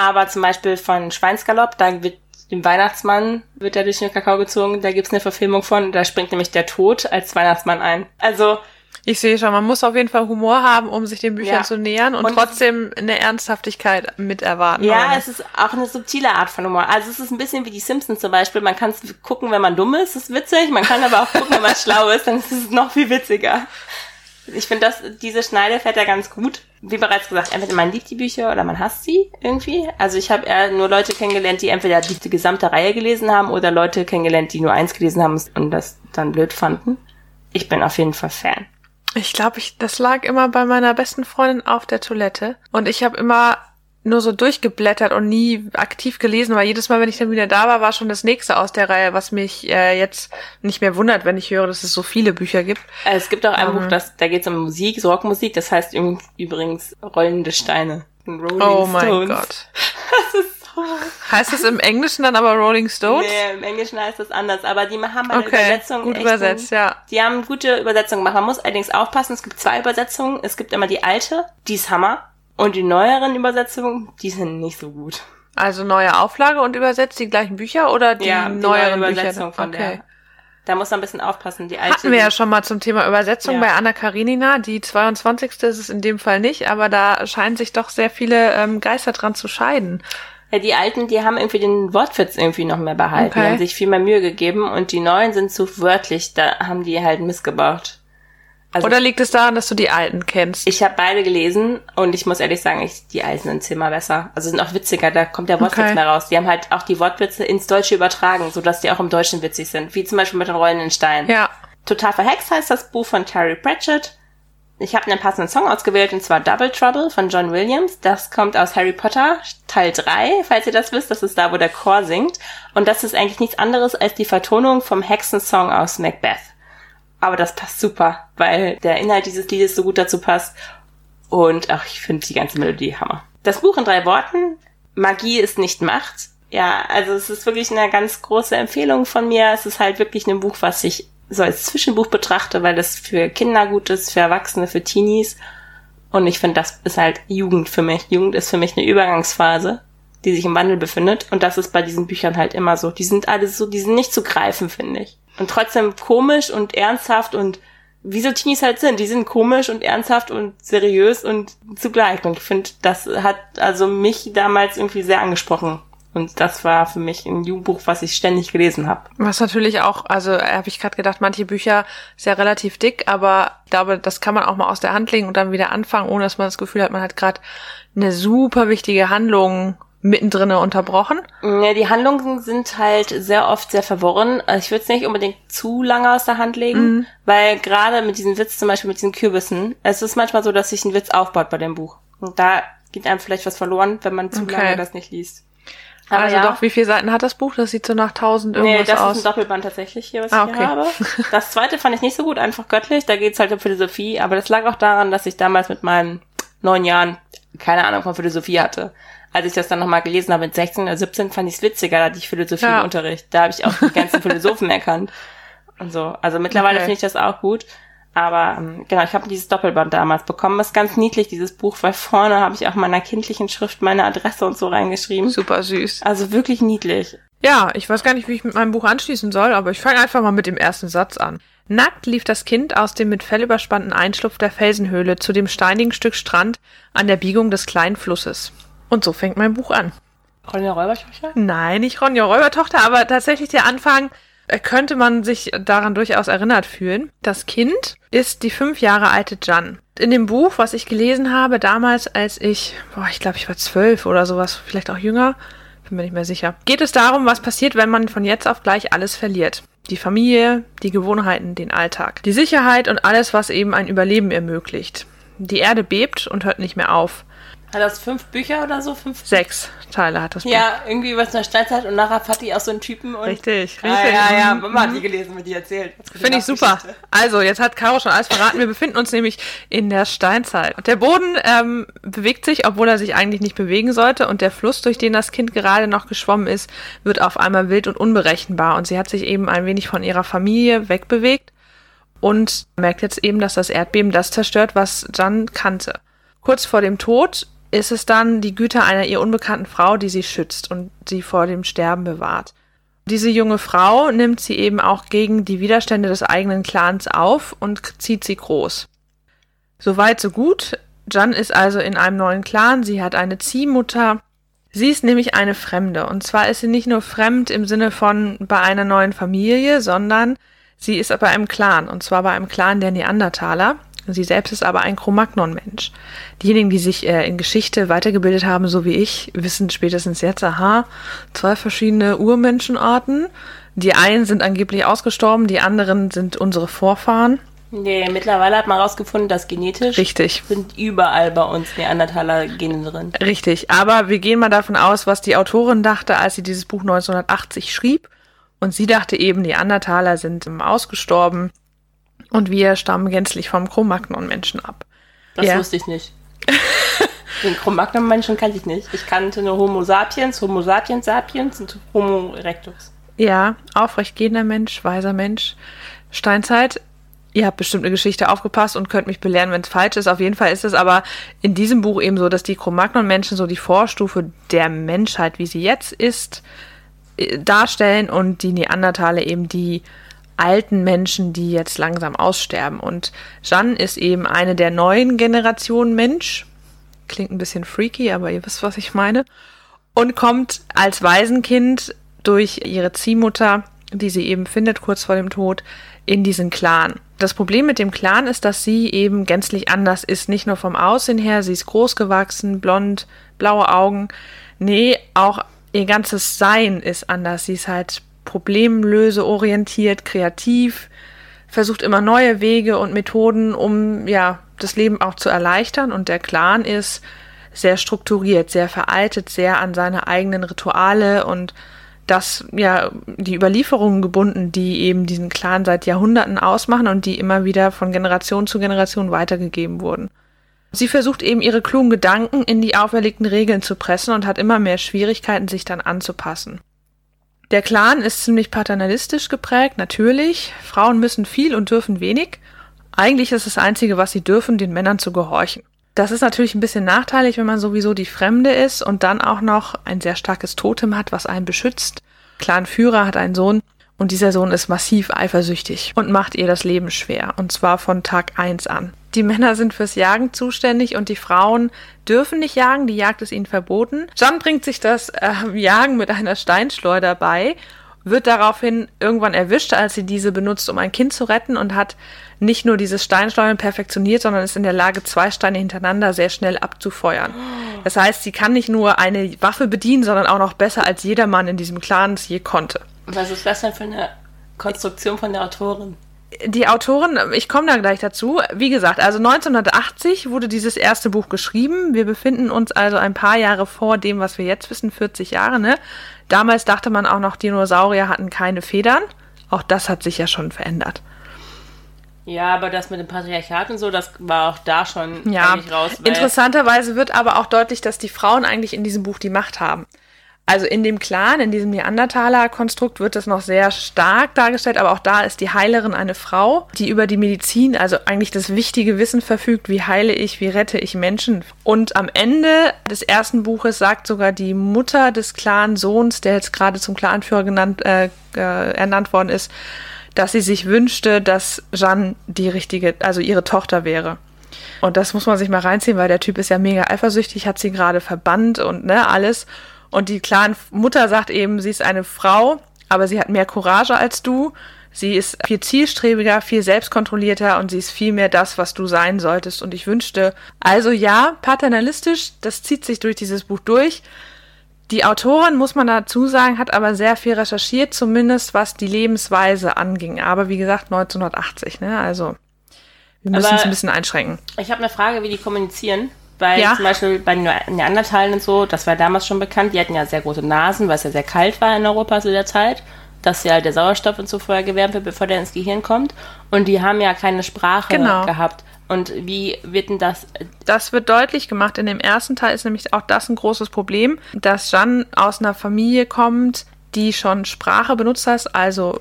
Aber zum Beispiel von Schweinsgalopp, da wird dem Weihnachtsmann wird er durch den Kakao gezogen, da gibt's eine Verfilmung von, da springt nämlich der Tod als Weihnachtsmann ein. Also ich sehe schon, man muss auf jeden Fall Humor haben, um sich den Büchern ja. zu nähern und, und, trotzdem eine Ernsthaftigkeit mit erwarten. Ja, es ist auch eine subtile Art von Humor. Also es ist ein bisschen wie die Simpsons zum Beispiel. Man kann es gucken, wenn man dumm ist, ist witzig. Man kann aber auch gucken, wenn man schlau ist, dann ist es noch viel witziger. Ich finde, dass diese Schneide fährt ja ganz gut. Wie bereits gesagt, entweder man liebt die Bücher oder man hasst sie irgendwie. Also ich habe eher nur Leute kennengelernt, die entweder die, gesamte Reihe gelesen haben oder Leute kennengelernt, die nur eins gelesen haben und das dann blöd fanden. Ich bin auf jeden Fall Fan. Ich glaube, ich, das lag immer bei meiner besten Freundin auf der Toilette. Und ich habe immer nur so durchgeblättert und nie aktiv gelesen, weil jedes Mal, wenn ich dann wieder da war, war schon das nächste aus der Reihe, was mich äh, jetzt nicht mehr wundert, wenn ich höre, dass es so viele Bücher gibt. Äh, es gibt auch ein um, Buch, das, da geht es um Musik, so Rockmusik, das heißt übrigens Rollende Steine. Rolling oh mein Stones. Gott. Das ist so. Heißt es im Englischen dann aber Rolling Stones? Nee, im Englischen heißt das anders, aber die haben eine okay, Übersetzung. Gut übersetzt, ja. Die haben gute Übersetzungen gemacht. Man muss allerdings aufpassen, es gibt zwei Übersetzungen. Es gibt immer die alte, die ist Hammer. Und die neueren Übersetzungen, die sind nicht so gut. Also neue Auflage und übersetzt die gleichen Bücher oder die, ja, die neueren neue Übersetzung Bücher? von okay. der. Da muss man ein bisschen aufpassen. Die alte, Hatten wir ja schon mal zum Thema Übersetzung ja. bei Anna Karenina. Die 22. ist es in dem Fall nicht, aber da scheinen sich doch sehr viele ähm, Geister dran zu scheiden. Ja, die alten, die haben irgendwie den Wortwitz irgendwie noch mehr behalten, okay. haben sich viel mehr Mühe gegeben und die neuen sind zu wörtlich, da haben die halt missgebaut. Also, Oder liegt es daran, dass du die alten kennst? Ich habe beide gelesen und ich muss ehrlich sagen, ich, die alten sind zehnmal besser. Also sind auch witziger, da kommt der Wortwitz okay. mehr raus. Die haben halt auch die Wortwitze ins Deutsche übertragen, sodass die auch im Deutschen witzig sind. Wie zum Beispiel mit den rollenden Steinen. Ja. Total verhext heißt das Buch von Terry Pratchett. Ich habe einen passenden Song ausgewählt und zwar Double Trouble von John Williams. Das kommt aus Harry Potter Teil 3, falls ihr das wisst. Das ist da, wo der Chor singt. Und das ist eigentlich nichts anderes als die Vertonung vom Hexensong aus Macbeth. Aber das passt super, weil der Inhalt dieses Liedes so gut dazu passt. Und ach, ich finde die ganze Melodie Hammer. Das Buch in drei Worten. Magie ist nicht Macht. Ja, also es ist wirklich eine ganz große Empfehlung von mir. Es ist halt wirklich ein Buch, was ich so als Zwischenbuch betrachte, weil es für Kinder gut ist, für Erwachsene, für Teenies. Und ich finde, das ist halt Jugend für mich. Jugend ist für mich eine Übergangsphase, die sich im Wandel befindet. Und das ist bei diesen Büchern halt immer so. Die sind alle so, die sind nicht zu greifen, finde ich und trotzdem komisch und ernsthaft und wie so Teenies halt sind. Die sind komisch und ernsthaft und seriös und zugleich. Und ich finde, das hat also mich damals irgendwie sehr angesprochen. Und das war für mich ein Jugendbuch, was ich ständig gelesen habe. Was natürlich auch, also habe ich gerade gedacht, manche Bücher sind ja relativ dick, aber ich glaube, das kann man auch mal aus der Hand legen und dann wieder anfangen, ohne dass man das Gefühl hat, man hat gerade eine super wichtige Handlung mittendrin unterbrochen. Ja, die Handlungen sind halt sehr oft sehr verworren. Also ich würde es nicht unbedingt zu lange aus der Hand legen, mhm. weil gerade mit diesem Witz, zum Beispiel mit diesen Kürbissen, es ist manchmal so, dass sich ein Witz aufbaut bei dem Buch. Und da geht einem vielleicht was verloren, wenn man zu okay. lange das nicht liest. Aber also ja. doch, wie viele Seiten hat das Buch? Das sieht so nach tausend irgendwas aus. Nee, das aus. ist ein Doppelband tatsächlich hier, was ah, ich okay. hier habe. Das zweite fand ich nicht so gut, einfach göttlich. Da geht's halt um Philosophie. Aber das lag auch daran, dass ich damals mit meinen neun Jahren keine Ahnung von Philosophie hatte als ich das dann nochmal gelesen habe mit 16 oder 17, fand ich es witziger, da hatte ich Philosophie ja. im Unterricht. Da habe ich auch die ganzen Philosophen erkannt. Und so. Also mittlerweile okay. finde ich das auch gut. Aber ähm, genau, ich habe dieses Doppelband damals bekommen. ist ganz niedlich, dieses Buch, weil vorne habe ich auch meiner kindlichen Schrift meine Adresse und so reingeschrieben. Super süß. Also wirklich niedlich. Ja, ich weiß gar nicht, wie ich mit meinem Buch anschließen soll, aber ich fange einfach mal mit dem ersten Satz an. Nackt lief das Kind aus dem mit Fell überspannten Einschlupf der Felsenhöhle zu dem steinigen Stück Strand an der Biegung des kleinen Flusses. Und so fängt mein Buch an. Ronja Räubertochter? Nein, nicht Ronja Räubertochter, aber tatsächlich der Anfang äh, könnte man sich daran durchaus erinnert fühlen. Das Kind ist die fünf Jahre alte Jan. In dem Buch, was ich gelesen habe, damals, als ich, boah, ich glaube, ich war zwölf oder sowas, vielleicht auch jünger, bin mir nicht mehr sicher, geht es darum, was passiert, wenn man von jetzt auf gleich alles verliert. Die Familie, die Gewohnheiten, den Alltag. Die Sicherheit und alles, was eben ein Überleben ermöglicht. Die Erde bebt und hört nicht mehr auf. Hat das fünf Bücher oder so? Fünf? Sechs Teile hat das Buch. Ja, irgendwie was in der Steinzeit und nachher hat die auch so einen Typen und. Richtig, richtig. Ah, ja, ja, Mama hat die gelesen, mit die erzählt. Finde ich super. Also, jetzt hat Caro schon alles verraten. Wir befinden uns nämlich in der Steinzeit. Der Boden ähm, bewegt sich, obwohl er sich eigentlich nicht bewegen sollte. Und der Fluss, durch den das Kind gerade noch geschwommen ist, wird auf einmal wild und unberechenbar. Und sie hat sich eben ein wenig von ihrer Familie wegbewegt und merkt jetzt eben, dass das Erdbeben das zerstört, was Jan kannte. Kurz vor dem Tod ist es dann die Güte einer ihr unbekannten Frau, die sie schützt und sie vor dem Sterben bewahrt. Diese junge Frau nimmt sie eben auch gegen die Widerstände des eigenen Clans auf und zieht sie groß. Soweit so gut. Jan ist also in einem neuen Clan, sie hat eine Ziehmutter. Sie ist nämlich eine Fremde. Und zwar ist sie nicht nur fremd im Sinne von bei einer neuen Familie, sondern sie ist bei einem Clan. Und zwar bei einem Clan der Neandertaler. Sie selbst ist aber ein Cro-Magnon-Mensch. Diejenigen, die sich äh, in Geschichte weitergebildet haben, so wie ich, wissen spätestens jetzt, aha, zwei verschiedene Urmenschenarten. Die einen sind angeblich ausgestorben, die anderen sind unsere Vorfahren. Nee, mittlerweile hat man herausgefunden, dass genetisch Richtig. sind überall bei uns Neandertaler-Gene drin. Richtig, aber wir gehen mal davon aus, was die Autorin dachte, als sie dieses Buch 1980 schrieb. Und sie dachte eben, Neandertaler sind ausgestorben und wir stammen gänzlich vom Cro-Magnon-Menschen ab. Das ja. wusste ich nicht. Den Cro-Magnon-Menschen kannte ich nicht. Ich kannte nur Homo sapiens, Homo sapiens sapiens und Homo erectus. Ja, aufrecht gehender Mensch, weiser Mensch. Steinzeit. Ihr habt bestimmt eine Geschichte aufgepasst und könnt mich belehren, wenn es falsch ist. Auf jeden Fall ist es aber in diesem Buch eben so, dass die Cro-Magnon-Menschen so die Vorstufe der Menschheit, wie sie jetzt ist, äh, darstellen und die Neandertaler eben die alten Menschen, die jetzt langsam aussterben. Und Jeanne ist eben eine der neuen Generationen Mensch. Klingt ein bisschen freaky, aber ihr wisst, was ich meine. Und kommt als Waisenkind durch ihre Ziehmutter, die sie eben findet kurz vor dem Tod, in diesen Clan. Das Problem mit dem Clan ist, dass sie eben gänzlich anders ist. Nicht nur vom Aussehen her, sie ist groß gewachsen, blond, blaue Augen. Nee, auch ihr ganzes Sein ist anders. Sie ist halt problemlöseorientiert, kreativ, versucht immer neue Wege und Methoden, um ja das Leben auch zu erleichtern. Und der Clan ist sehr strukturiert, sehr veraltet, sehr an seine eigenen Rituale und das ja die Überlieferungen gebunden, die eben diesen Clan seit Jahrhunderten ausmachen und die immer wieder von Generation zu Generation weitergegeben wurden. Sie versucht eben ihre klugen Gedanken in die auferlegten Regeln zu pressen und hat immer mehr Schwierigkeiten, sich dann anzupassen. Der Clan ist ziemlich paternalistisch geprägt, natürlich. Frauen müssen viel und dürfen wenig. Eigentlich ist das Einzige, was sie dürfen, den Männern zu gehorchen. Das ist natürlich ein bisschen nachteilig, wenn man sowieso die Fremde ist und dann auch noch ein sehr starkes Totem hat, was einen beschützt. Clanführer hat einen Sohn und dieser Sohn ist massiv eifersüchtig und macht ihr das Leben schwer. Und zwar von Tag eins an. Die Männer sind fürs Jagen zuständig und die Frauen dürfen nicht jagen, die Jagd ist ihnen verboten. John bringt sich das äh, Jagen mit einer Steinschleuder bei, wird daraufhin irgendwann erwischt, als sie diese benutzt, um ein Kind zu retten und hat nicht nur dieses Steinschleudern perfektioniert, sondern ist in der Lage, zwei Steine hintereinander sehr schnell abzufeuern. Das heißt, sie kann nicht nur eine Waffe bedienen, sondern auch noch besser als jeder Mann in diesem Clan es je konnte. Was ist das denn für eine Konstruktion von der Autorin? die Autorin, ich komme da gleich dazu. Wie gesagt, also 1980 wurde dieses erste Buch geschrieben. Wir befinden uns also ein paar Jahre vor dem, was wir jetzt wissen, 40 Jahre. Ne? Damals dachte man auch noch, Dinosaurier hatten keine Federn. Auch das hat sich ja schon verändert. Ja, aber das mit dem Patriarchat und so, das war auch da schon ja, raus. Interessanterweise wird aber auch deutlich, dass die Frauen eigentlich in diesem Buch die Macht haben. Also in dem Clan, in diesem Neandertaler-Konstrukt wird das noch sehr stark dargestellt, aber auch da ist die Heilerin eine Frau, die über die Medizin, also eigentlich das wichtige Wissen verfügt, wie heile ich, wie rette ich Menschen. Und am Ende des ersten Buches sagt sogar die Mutter des Clan-Sohns, der jetzt gerade zum Clanführer genannt, äh, äh, ernannt worden ist, dass sie sich wünschte, dass Jeanne die richtige, also ihre Tochter wäre. Und das muss man sich mal reinziehen, weil der Typ ist ja mega eifersüchtig, hat sie gerade verbannt und ne, alles. Und die klaren Mutter sagt eben, sie ist eine Frau, aber sie hat mehr Courage als du. Sie ist viel zielstrebiger, viel selbstkontrollierter und sie ist viel mehr das, was du sein solltest. Und ich wünschte, also ja, paternalistisch, das zieht sich durch dieses Buch durch. Die Autorin, muss man dazu sagen, hat aber sehr viel recherchiert, zumindest was die Lebensweise anging. Aber wie gesagt, 1980, ne? Also, wir müssen es ein bisschen einschränken. Ich habe eine Frage, wie die kommunizieren. Weil ja. zum Beispiel bei den Neandertalen und so, das war damals schon bekannt, die hatten ja sehr große Nasen, weil es ja sehr kalt war in Europa zu der Zeit, dass ja der Sauerstoff und so vorher gewärmt wird, bevor der ins Gehirn kommt. Und die haben ja keine Sprache genau. gehabt. Und wie wird denn das? Das wird deutlich gemacht. In dem ersten Teil ist nämlich auch das ein großes Problem, dass Jeanne aus einer Familie kommt, die schon Sprache benutzt hat, also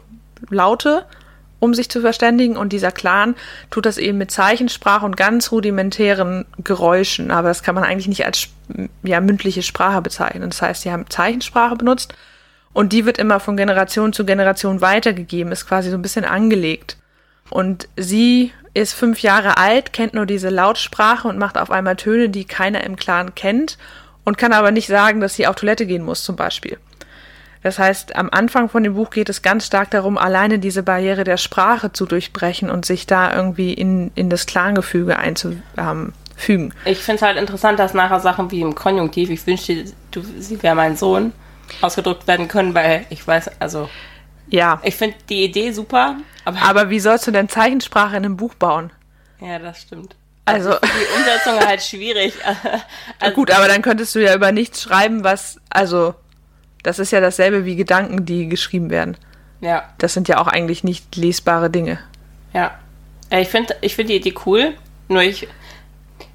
Laute um sich zu verständigen. Und dieser Clan tut das eben mit Zeichensprache und ganz rudimentären Geräuschen. Aber das kann man eigentlich nicht als ja, mündliche Sprache bezeichnen. Das heißt, sie haben Zeichensprache benutzt und die wird immer von Generation zu Generation weitergegeben, ist quasi so ein bisschen angelegt. Und sie ist fünf Jahre alt, kennt nur diese Lautsprache und macht auf einmal Töne, die keiner im Clan kennt und kann aber nicht sagen, dass sie auf Toilette gehen muss, zum Beispiel. Das heißt, am Anfang von dem Buch geht es ganz stark darum, alleine diese Barriere der Sprache zu durchbrechen und sich da irgendwie in, in das Clangefüge einzufügen. Ich finde es halt interessant, dass nachher Sachen wie im Konjunktiv, ich wünschte, du, sie wäre mein Sohn, ausgedrückt werden können, weil ich weiß, also. Ja. Ich finde die Idee super. Aber, aber wie sollst du denn Zeichensprache in einem Buch bauen? Ja, das stimmt. Also, also die Umsetzung halt schwierig. also, gut, aber dann könntest du ja über nichts schreiben, was also das ist ja dasselbe wie Gedanken, die geschrieben werden. Ja. Das sind ja auch eigentlich nicht lesbare Dinge. Ja. Ich finde ich find die Idee cool, nur ich,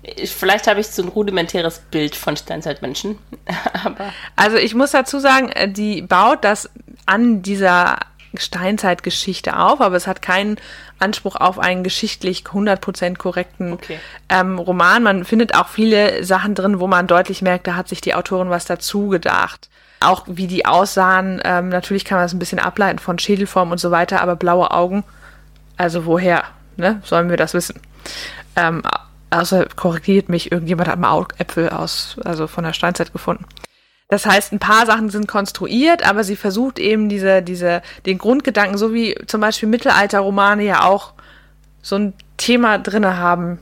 ich vielleicht habe ich so ein rudimentäres Bild von Steinzeitmenschen. Aber also ich muss dazu sagen, äh, die baut das an dieser Steinzeitgeschichte auf, aber es hat keinen Anspruch auf einen geschichtlich 100% korrekten okay. ähm, Roman. Man findet auch viele Sachen drin, wo man deutlich merkt, da hat sich die Autorin was dazu gedacht auch wie die aussahen, ähm, natürlich kann man das ein bisschen ableiten von Schädelform und so weiter, aber blaue Augen, also woher, ne, sollen wir das wissen? Ähm, also korrigiert mich, irgendjemand hat mal Augäpfel aus, also von der Steinzeit gefunden. Das heißt, ein paar Sachen sind konstruiert, aber sie versucht eben diese, diese, den Grundgedanken, so wie zum Beispiel Mittelalterromane ja auch so ein Thema drinne haben,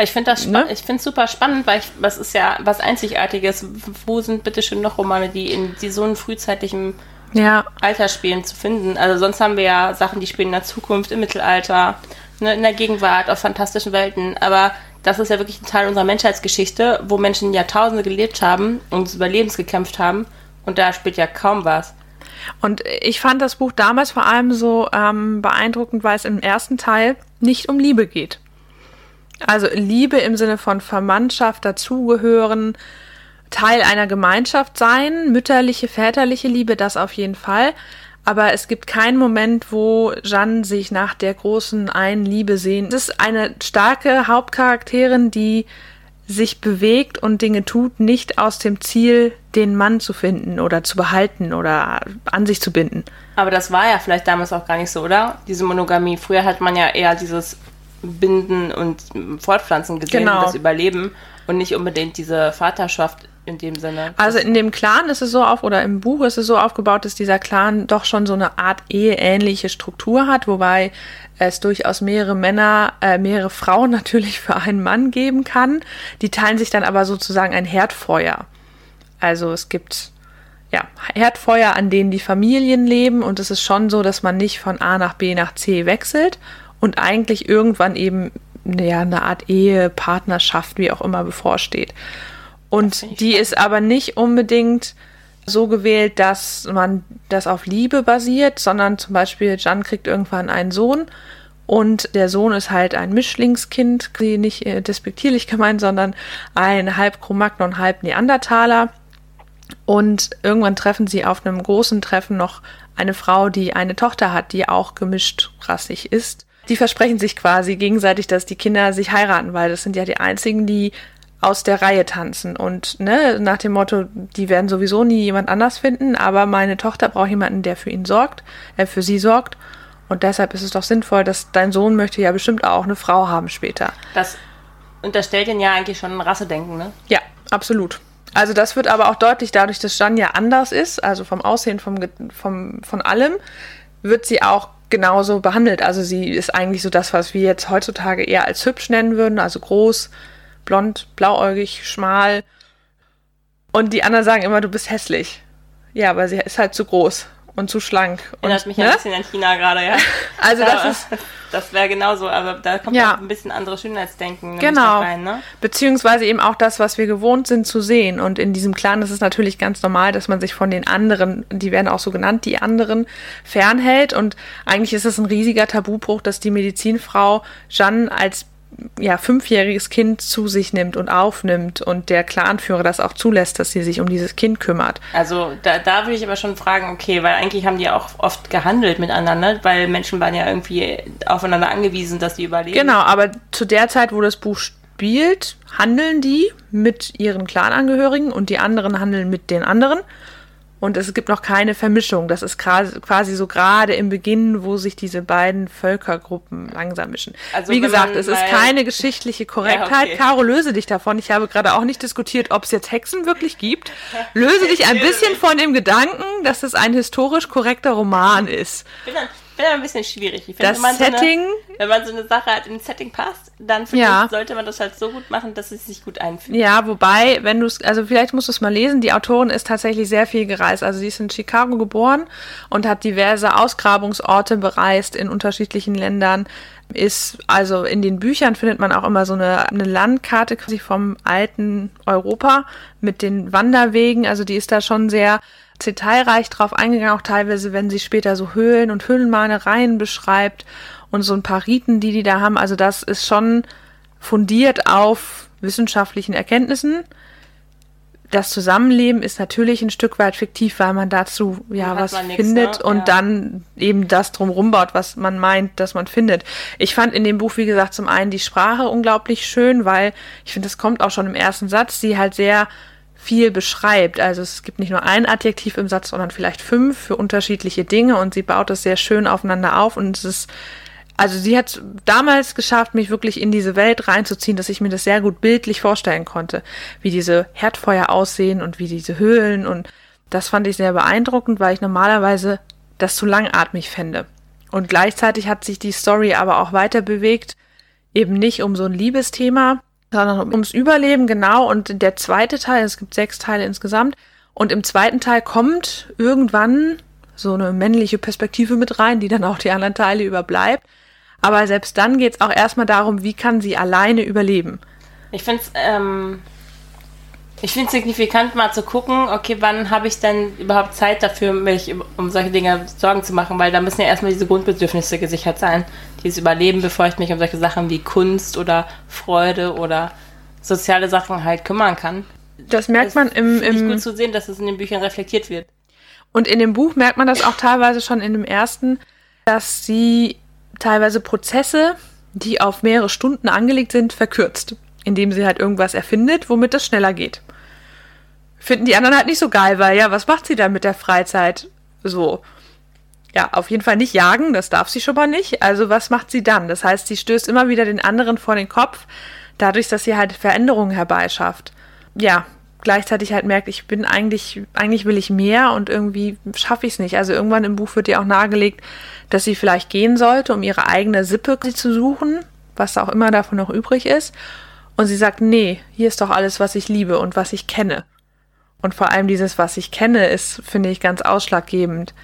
ich finde das ne? ich finde super spannend, weil ich, was ist ja was Einzigartiges. Wo sind bitte schön noch Romane, die in die so einem frühzeitlichen ja. Alter spielen zu finden? Also sonst haben wir ja Sachen, die spielen in der Zukunft, im Mittelalter, ne, in der Gegenwart, auf fantastischen Welten. Aber das ist ja wirklich ein Teil unserer Menschheitsgeschichte, wo Menschen Jahrtausende gelebt haben und ums Überlebens gekämpft haben. Und da spielt ja kaum was. Und ich fand das Buch damals vor allem so ähm, beeindruckend, weil es im ersten Teil nicht um Liebe geht. Also Liebe im Sinne von Verwandtschaft, dazugehören, Teil einer Gemeinschaft sein, mütterliche, väterliche Liebe, das auf jeden Fall. Aber es gibt keinen Moment, wo Jeanne sich nach der großen einen Liebe sehen. Es ist eine starke Hauptcharakterin, die sich bewegt und Dinge tut, nicht aus dem Ziel, den Mann zu finden oder zu behalten oder an sich zu binden. Aber das war ja vielleicht damals auch gar nicht so, oder? Diese Monogamie. Früher hat man ja eher dieses Binden und Fortpflanzen gesehen, genau. das Überleben und nicht unbedingt diese Vaterschaft in dem Sinne. Also in dem Clan ist es so auf, oder im Buch ist es so aufgebaut, dass dieser Clan doch schon so eine Art eheähnliche Struktur hat, wobei es durchaus mehrere Männer, äh, mehrere Frauen natürlich für einen Mann geben kann. Die teilen sich dann aber sozusagen ein Herdfeuer. Also es gibt ja, Herdfeuer, an denen die Familien leben und es ist schon so, dass man nicht von A nach B nach C wechselt und eigentlich irgendwann eben ja, eine Art Ehe, Partnerschaft, wie auch immer bevorsteht. Und die ist aber nicht unbedingt so gewählt, dass man das auf Liebe basiert, sondern zum Beispiel Jan kriegt irgendwann einen Sohn und der Sohn ist halt ein Mischlingskind, nicht äh, despektierlich gemeint, sondern ein halb Chromagnon, halb Neandertaler. Und irgendwann treffen sie auf einem großen Treffen noch eine Frau, die eine Tochter hat, die auch gemischt rassig ist. Die versprechen sich quasi gegenseitig, dass die Kinder sich heiraten, weil das sind ja die einzigen, die aus der Reihe tanzen und ne, nach dem Motto, die werden sowieso nie jemand anders finden, aber meine Tochter braucht jemanden, der für ihn sorgt, äh, für sie sorgt und deshalb ist es doch sinnvoll, dass dein Sohn möchte ja bestimmt auch eine Frau haben später. Das unterstellt ihn ja eigentlich schon ein Rassedenken, ne? Ja, absolut. Also das wird aber auch deutlich dadurch, dass Jeanne ja anders ist, also vom Aussehen, vom, vom, von allem, wird sie auch genauso behandelt. Also sie ist eigentlich so das, was wir jetzt heutzutage eher als hübsch nennen würden, also groß, blond, blauäugig, schmal. Und die anderen sagen immer, du bist hässlich. Ja, aber sie ist halt zu groß und zu schlank. Erinnert und, mich ne? ein bisschen an China gerade, ja. Also das ist das wäre genauso, aber da kommt Ja. auch ein bisschen anderes Schönheitsdenken Genau. rein, ne? Beziehungsweise eben auch das, was wir gewohnt sind zu sehen. Und in diesem Clan ist es natürlich ganz normal, dass man sich von den anderen, die werden auch so genannt, die anderen, fernhält. Und eigentlich ist es ein riesiger Tabubruch, dass die Medizinfrau Jeanne als ja, fünfjähriges Kind zu sich nimmt und aufnimmt und der Clanführer das auch zulässt, dass sie sich um dieses Kind kümmert. Also da, da würde ich aber schon fragen, okay, weil eigentlich haben die auch oft gehandelt miteinander, weil Menschen waren ja irgendwie aufeinander angewiesen, dass sie überleben. Genau, aber zu der Zeit, wo das Buch spielt, handeln die mit ihren Clanangehörigen und die anderen handeln mit den anderen. Und es gibt noch keine Vermischung. Das ist quasi so gerade im Beginn, wo sich diese beiden Völkergruppen langsam mischen. Also Wie gesagt, es ist keine geschichtliche Korrektheit. okay. Caro, löse dich davon. Ich habe gerade auch nicht diskutiert, ob es jetzt Hexen wirklich gibt. Löse dich ein bisschen von dem Gedanken, dass es ein historisch korrekter Roman ist. Bin dann ein bisschen schwierig. Ich finde, Das wenn man Setting So eine, wenn man so eine Sache halt ins Setting passt, dann finde Ja. ich, sollte man das halt so gut machen, dass es sich gut einfügt. Ja, wobei, wenn du es, also vielleicht musst du es mal lesen, die Autorin ist tatsächlich sehr viel gereist. Also sie ist in Chicago geboren und hat diverse Ausgrabungsorte bereist in unterschiedlichen Ländern. Ist, also in den Büchern findet man auch immer so eine, eine Landkarte quasi vom alten Europa mit den Wanderwegen. Also die ist da schon sehr detailreich drauf eingegangen, auch teilweise, wenn sie später so Höhlen und Höhlenmalereien beschreibt und so ein paar Riten, die die da haben. Also das ist schon fundiert auf wissenschaftlichen Erkenntnissen. Das Zusammenleben ist natürlich ein Stück weit fiktiv, weil man dazu ja was man nix, findet ne? und Ja. dann eben das drumrum baut, was man meint, dass man findet. Ich fand in dem Buch, wie gesagt, zum einen die Sprache unglaublich schön, weil ich finde, das kommt auch schon im ersten Satz, sie halt sehr viel beschreibt. Also es gibt nicht nur ein Adjektiv im Satz, sondern vielleicht fünf für unterschiedliche Dinge und sie baut es sehr schön aufeinander auf und es ist also sie hat damals geschafft, mich wirklich in diese Welt reinzuziehen, dass ich mir das sehr gut bildlich vorstellen konnte, wie diese Herdfeuer aussehen und wie diese Höhlen und das fand ich sehr beeindruckend, weil ich normalerweise das zu langatmig fände. Und gleichzeitig hat sich die Story aber auch weiter bewegt, eben nicht um so ein Liebesthema, sondern ums Überleben, genau. Und der zweite Teil, es gibt sechs Teile insgesamt, und im zweiten Teil kommt irgendwann so eine männliche Perspektive mit rein, die dann auch die anderen Teile überbleibt. Aber selbst dann geht es auch erstmal darum, wie kann sie alleine überleben. Ich finde es ähm, ich find's signifikant, mal zu gucken, okay, wann habe ich denn überhaupt Zeit dafür, mich um solche Dinge Sorgen zu machen, weil da müssen ja erstmal diese Grundbedürfnisse gesichert sein. Dieses Überleben, bevor ich mich um solche Sachen wie Kunst oder Freude oder soziale Sachen halt kümmern kann. Das merkt man im, Finde im gut zu sehen, dass es in den Büchern reflektiert wird. Und in dem Buch merkt man das auch teilweise schon in dem ersten, dass sie teilweise Prozesse, die auf mehrere Stunden angelegt sind, verkürzt. Indem sie halt irgendwas erfindet, womit es schneller geht. Finden die anderen halt nicht so geil, weil ja, was macht sie dann mit der Freizeit? So. Ja, auf jeden Fall nicht jagen, das darf sie schon mal nicht. Also was macht sie dann? Das heißt, sie stößt immer wieder den anderen vor den Kopf, dadurch, dass sie halt Veränderungen herbeischafft. Ja, gleichzeitig halt merkt, ich bin eigentlich, eigentlich will ich mehr und irgendwie schaffe ich es nicht. Also irgendwann im Buch wird ihr auch nahegelegt, dass sie vielleicht gehen sollte, um ihre eigene Sippe zu suchen, was auch immer davon noch übrig ist. Und sie sagt, nee, hier ist doch alles, was ich liebe und was ich kenne. Und vor allem dieses, was ich kenne, ist, finde ich, ganz ausschlaggebend.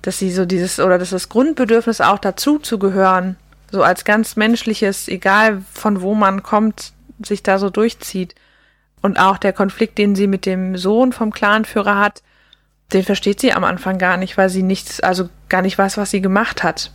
Dass sie so dieses, oder dass das Grundbedürfnis auch dazu zu gehören, so als ganz menschliches, egal von wo man kommt, sich da so durchzieht. Und auch der Konflikt, den sie mit dem Sohn vom Clanführer hat, den versteht sie am Anfang gar nicht, weil sie nichts, also gar nicht weiß, was sie gemacht hat.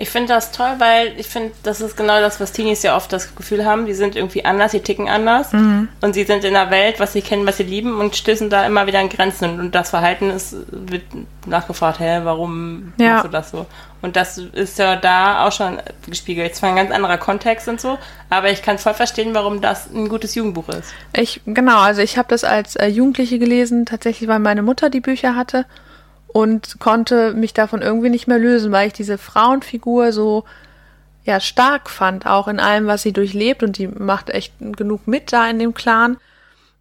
Ich finde das toll, weil ich finde, das ist genau das, was Teenies ja oft das Gefühl haben. Die sind irgendwie anders, die ticken anders. Mhm. Und sie sind in der Welt, was sie kennen, was sie lieben und stößen da immer wieder an Grenzen. Und das Verhalten ist, wird nachgefragt, hä, warum ja. machst du das so? Und das ist ja da auch schon gespiegelt. Zwar ein ganz anderer Kontext und so, aber ich kann voll verstehen, warum das ein gutes Jugendbuch ist. Ich, genau, also ich habe das als äh, Jugendliche gelesen, tatsächlich, weil meine Mutter die Bücher hatte und konnte mich davon irgendwie nicht mehr lösen, weil ich diese Frauenfigur so ja stark fand, auch in allem, was sie durchlebt und die macht echt genug mit da in dem Clan.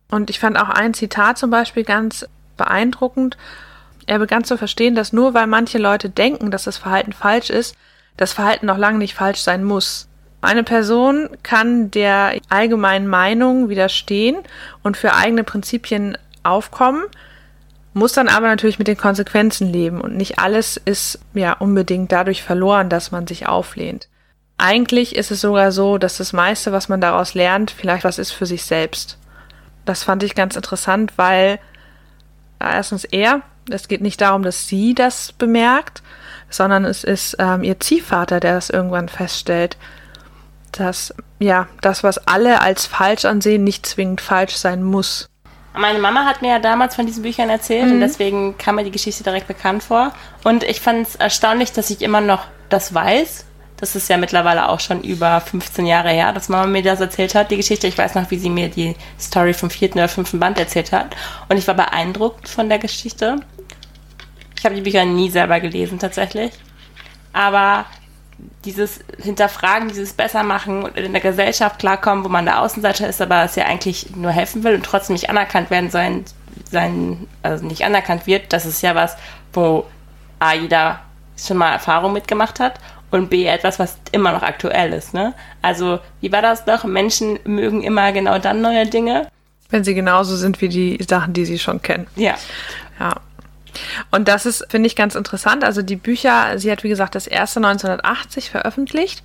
Und ich fand auch ein Zitat zum Beispiel ganz beeindruckend. Er begann zu verstehen, dass nur weil manche Leute denken, dass das Verhalten falsch ist, das Verhalten noch lange nicht falsch sein muss. Eine Person kann der allgemeinen Meinung widerstehen und für eigene Prinzipien aufkommen, muss dann aber natürlich mit den Konsequenzen leben und nicht alles ist ja unbedingt dadurch verloren, dass man sich auflehnt. Eigentlich ist es sogar so, dass das meiste, was man daraus lernt, vielleicht was ist für sich selbst. Das fand ich ganz interessant, weil erstens er, es geht nicht darum, dass sie das bemerkt, sondern es ist ähm, ihr Ziehvater, der das irgendwann feststellt, dass ja das, was alle als falsch ansehen, nicht zwingend falsch sein muss. Meine Mama hat mir ja damals von diesen Büchern erzählt mhm. und deswegen kam mir die Geschichte direkt bekannt vor. Und ich fand es erstaunlich, dass ich immer noch das weiß. Das ist ja mittlerweile auch schon über 15 Jahre her, dass Mama mir das erzählt hat, die Geschichte. Ich weiß noch, wie sie mir die Story vom vierten oder fünften Band erzählt hat. Und ich war beeindruckt von der Geschichte. Ich habe die Bücher nie selber gelesen tatsächlich. Aber dieses Hinterfragen, dieses Bessermachen und in der Gesellschaft klarkommen, wo man der Außenseiter ist, aber es ja eigentlich nur helfen will und trotzdem nicht anerkannt werden sein, sein also nicht anerkannt wird, das ist ja was, wo A, jeder schon mal Erfahrung mitgemacht hat und B, etwas, was immer noch aktuell ist. Ne? Also, wie war das doch? Menschen mögen immer genau dann neue Dinge. Wenn sie genauso sind wie die Sachen, die sie schon kennen. Ja. Ja. Und das ist, finde ich, ganz interessant. Also die Bücher, sie hat, wie gesagt, das erste 1980 veröffentlicht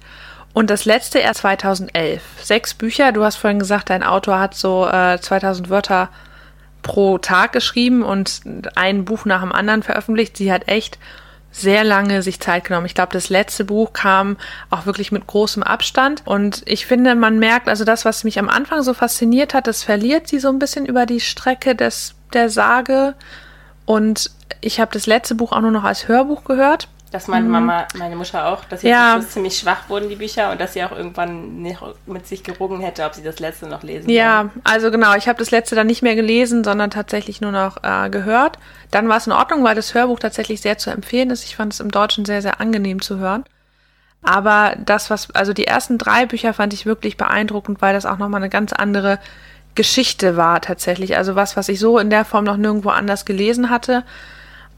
und das letzte erst 2011. Sechs Bücher. Du hast vorhin gesagt, dein Autor hat so äh, 2000 Wörter pro Tag geschrieben und ein Buch nach dem anderen veröffentlicht. Sie hat echt sehr lange sich Zeit genommen. Ich glaube, das letzte Buch kam auch wirklich mit großem Abstand. Und ich finde, man merkt, also das, was mich am Anfang so fasziniert hat, das verliert sie so ein bisschen über die Strecke des, der Sage. Und ich habe das letzte Buch auch nur noch als Hörbuch gehört. Das meinte mhm. Mama, meine Mutter auch, dass sie ja. ziemlich schwach wurden, die Bücher, und dass sie auch irgendwann nicht mit sich gerungen hätte, ob sie das letzte noch lesen Ja, wollen. also genau, ich habe das letzte dann nicht mehr gelesen, sondern tatsächlich nur noch äh, gehört. Dann war es in Ordnung, weil das Hörbuch tatsächlich sehr zu empfehlen ist. Ich fand es im Deutschen sehr, sehr angenehm zu hören. Aber das, was, also die ersten drei Bücher fand ich wirklich beeindruckend, weil das auch nochmal eine ganz andere Geschichte war tatsächlich. Also was, was ich so in der Form noch nirgendwo anders gelesen hatte.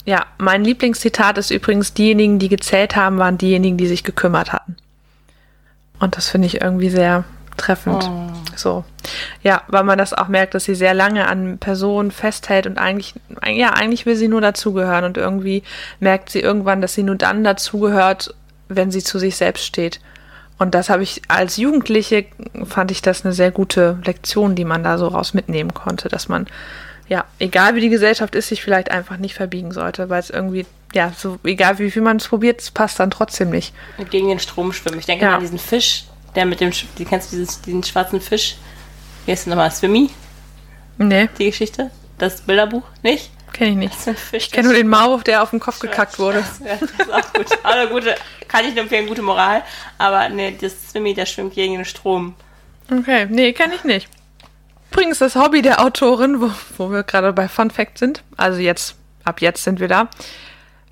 Ja, mein Lieblingszitat ist übrigens, diejenigen, die gezählt haben, waren diejenigen, die sich gekümmert hatten. Und das finde ich irgendwie sehr treffend. Oh. So. Ja, weil man das auch merkt, dass sie sehr lange an Personen festhält und eigentlich, ja, eigentlich will sie nur dazugehören und irgendwie merkt sie irgendwann, dass sie nur dann dazugehört, wenn sie zu sich selbst steht. Und das habe ich als Jugendliche, fand ich das eine sehr gute Lektion, die man da so raus mitnehmen konnte, dass man ja, egal wie die Gesellschaft ist, sich vielleicht einfach nicht verbiegen sollte, weil es irgendwie, ja, so egal wie viel man es probiert, es passt dann trotzdem nicht. Gegen den Strom schwimmen. Ich denke ja. an diesen Fisch, der mit dem, du kennst dieses, diesen schwarzen Fisch. Wie heißt der nochmal? Swimmy? Nee. Die Geschichte? Das Bilderbuch? Nicht? Kenn ich nicht. Fisch, ich kenne nur den Maulwurf, der auf den Kopf gekackt wurde. Ja, das ist auch gut. Aber gute, kann ich nur empfehlen, gute Moral. Aber nee, das Swimmy, der schwimmt gegen den Strom. Okay, nee, kenne ich nicht. Übrigens das Hobby der Autorin, wo, wo wir gerade bei Fun Fact sind, also jetzt, ab jetzt sind wir da,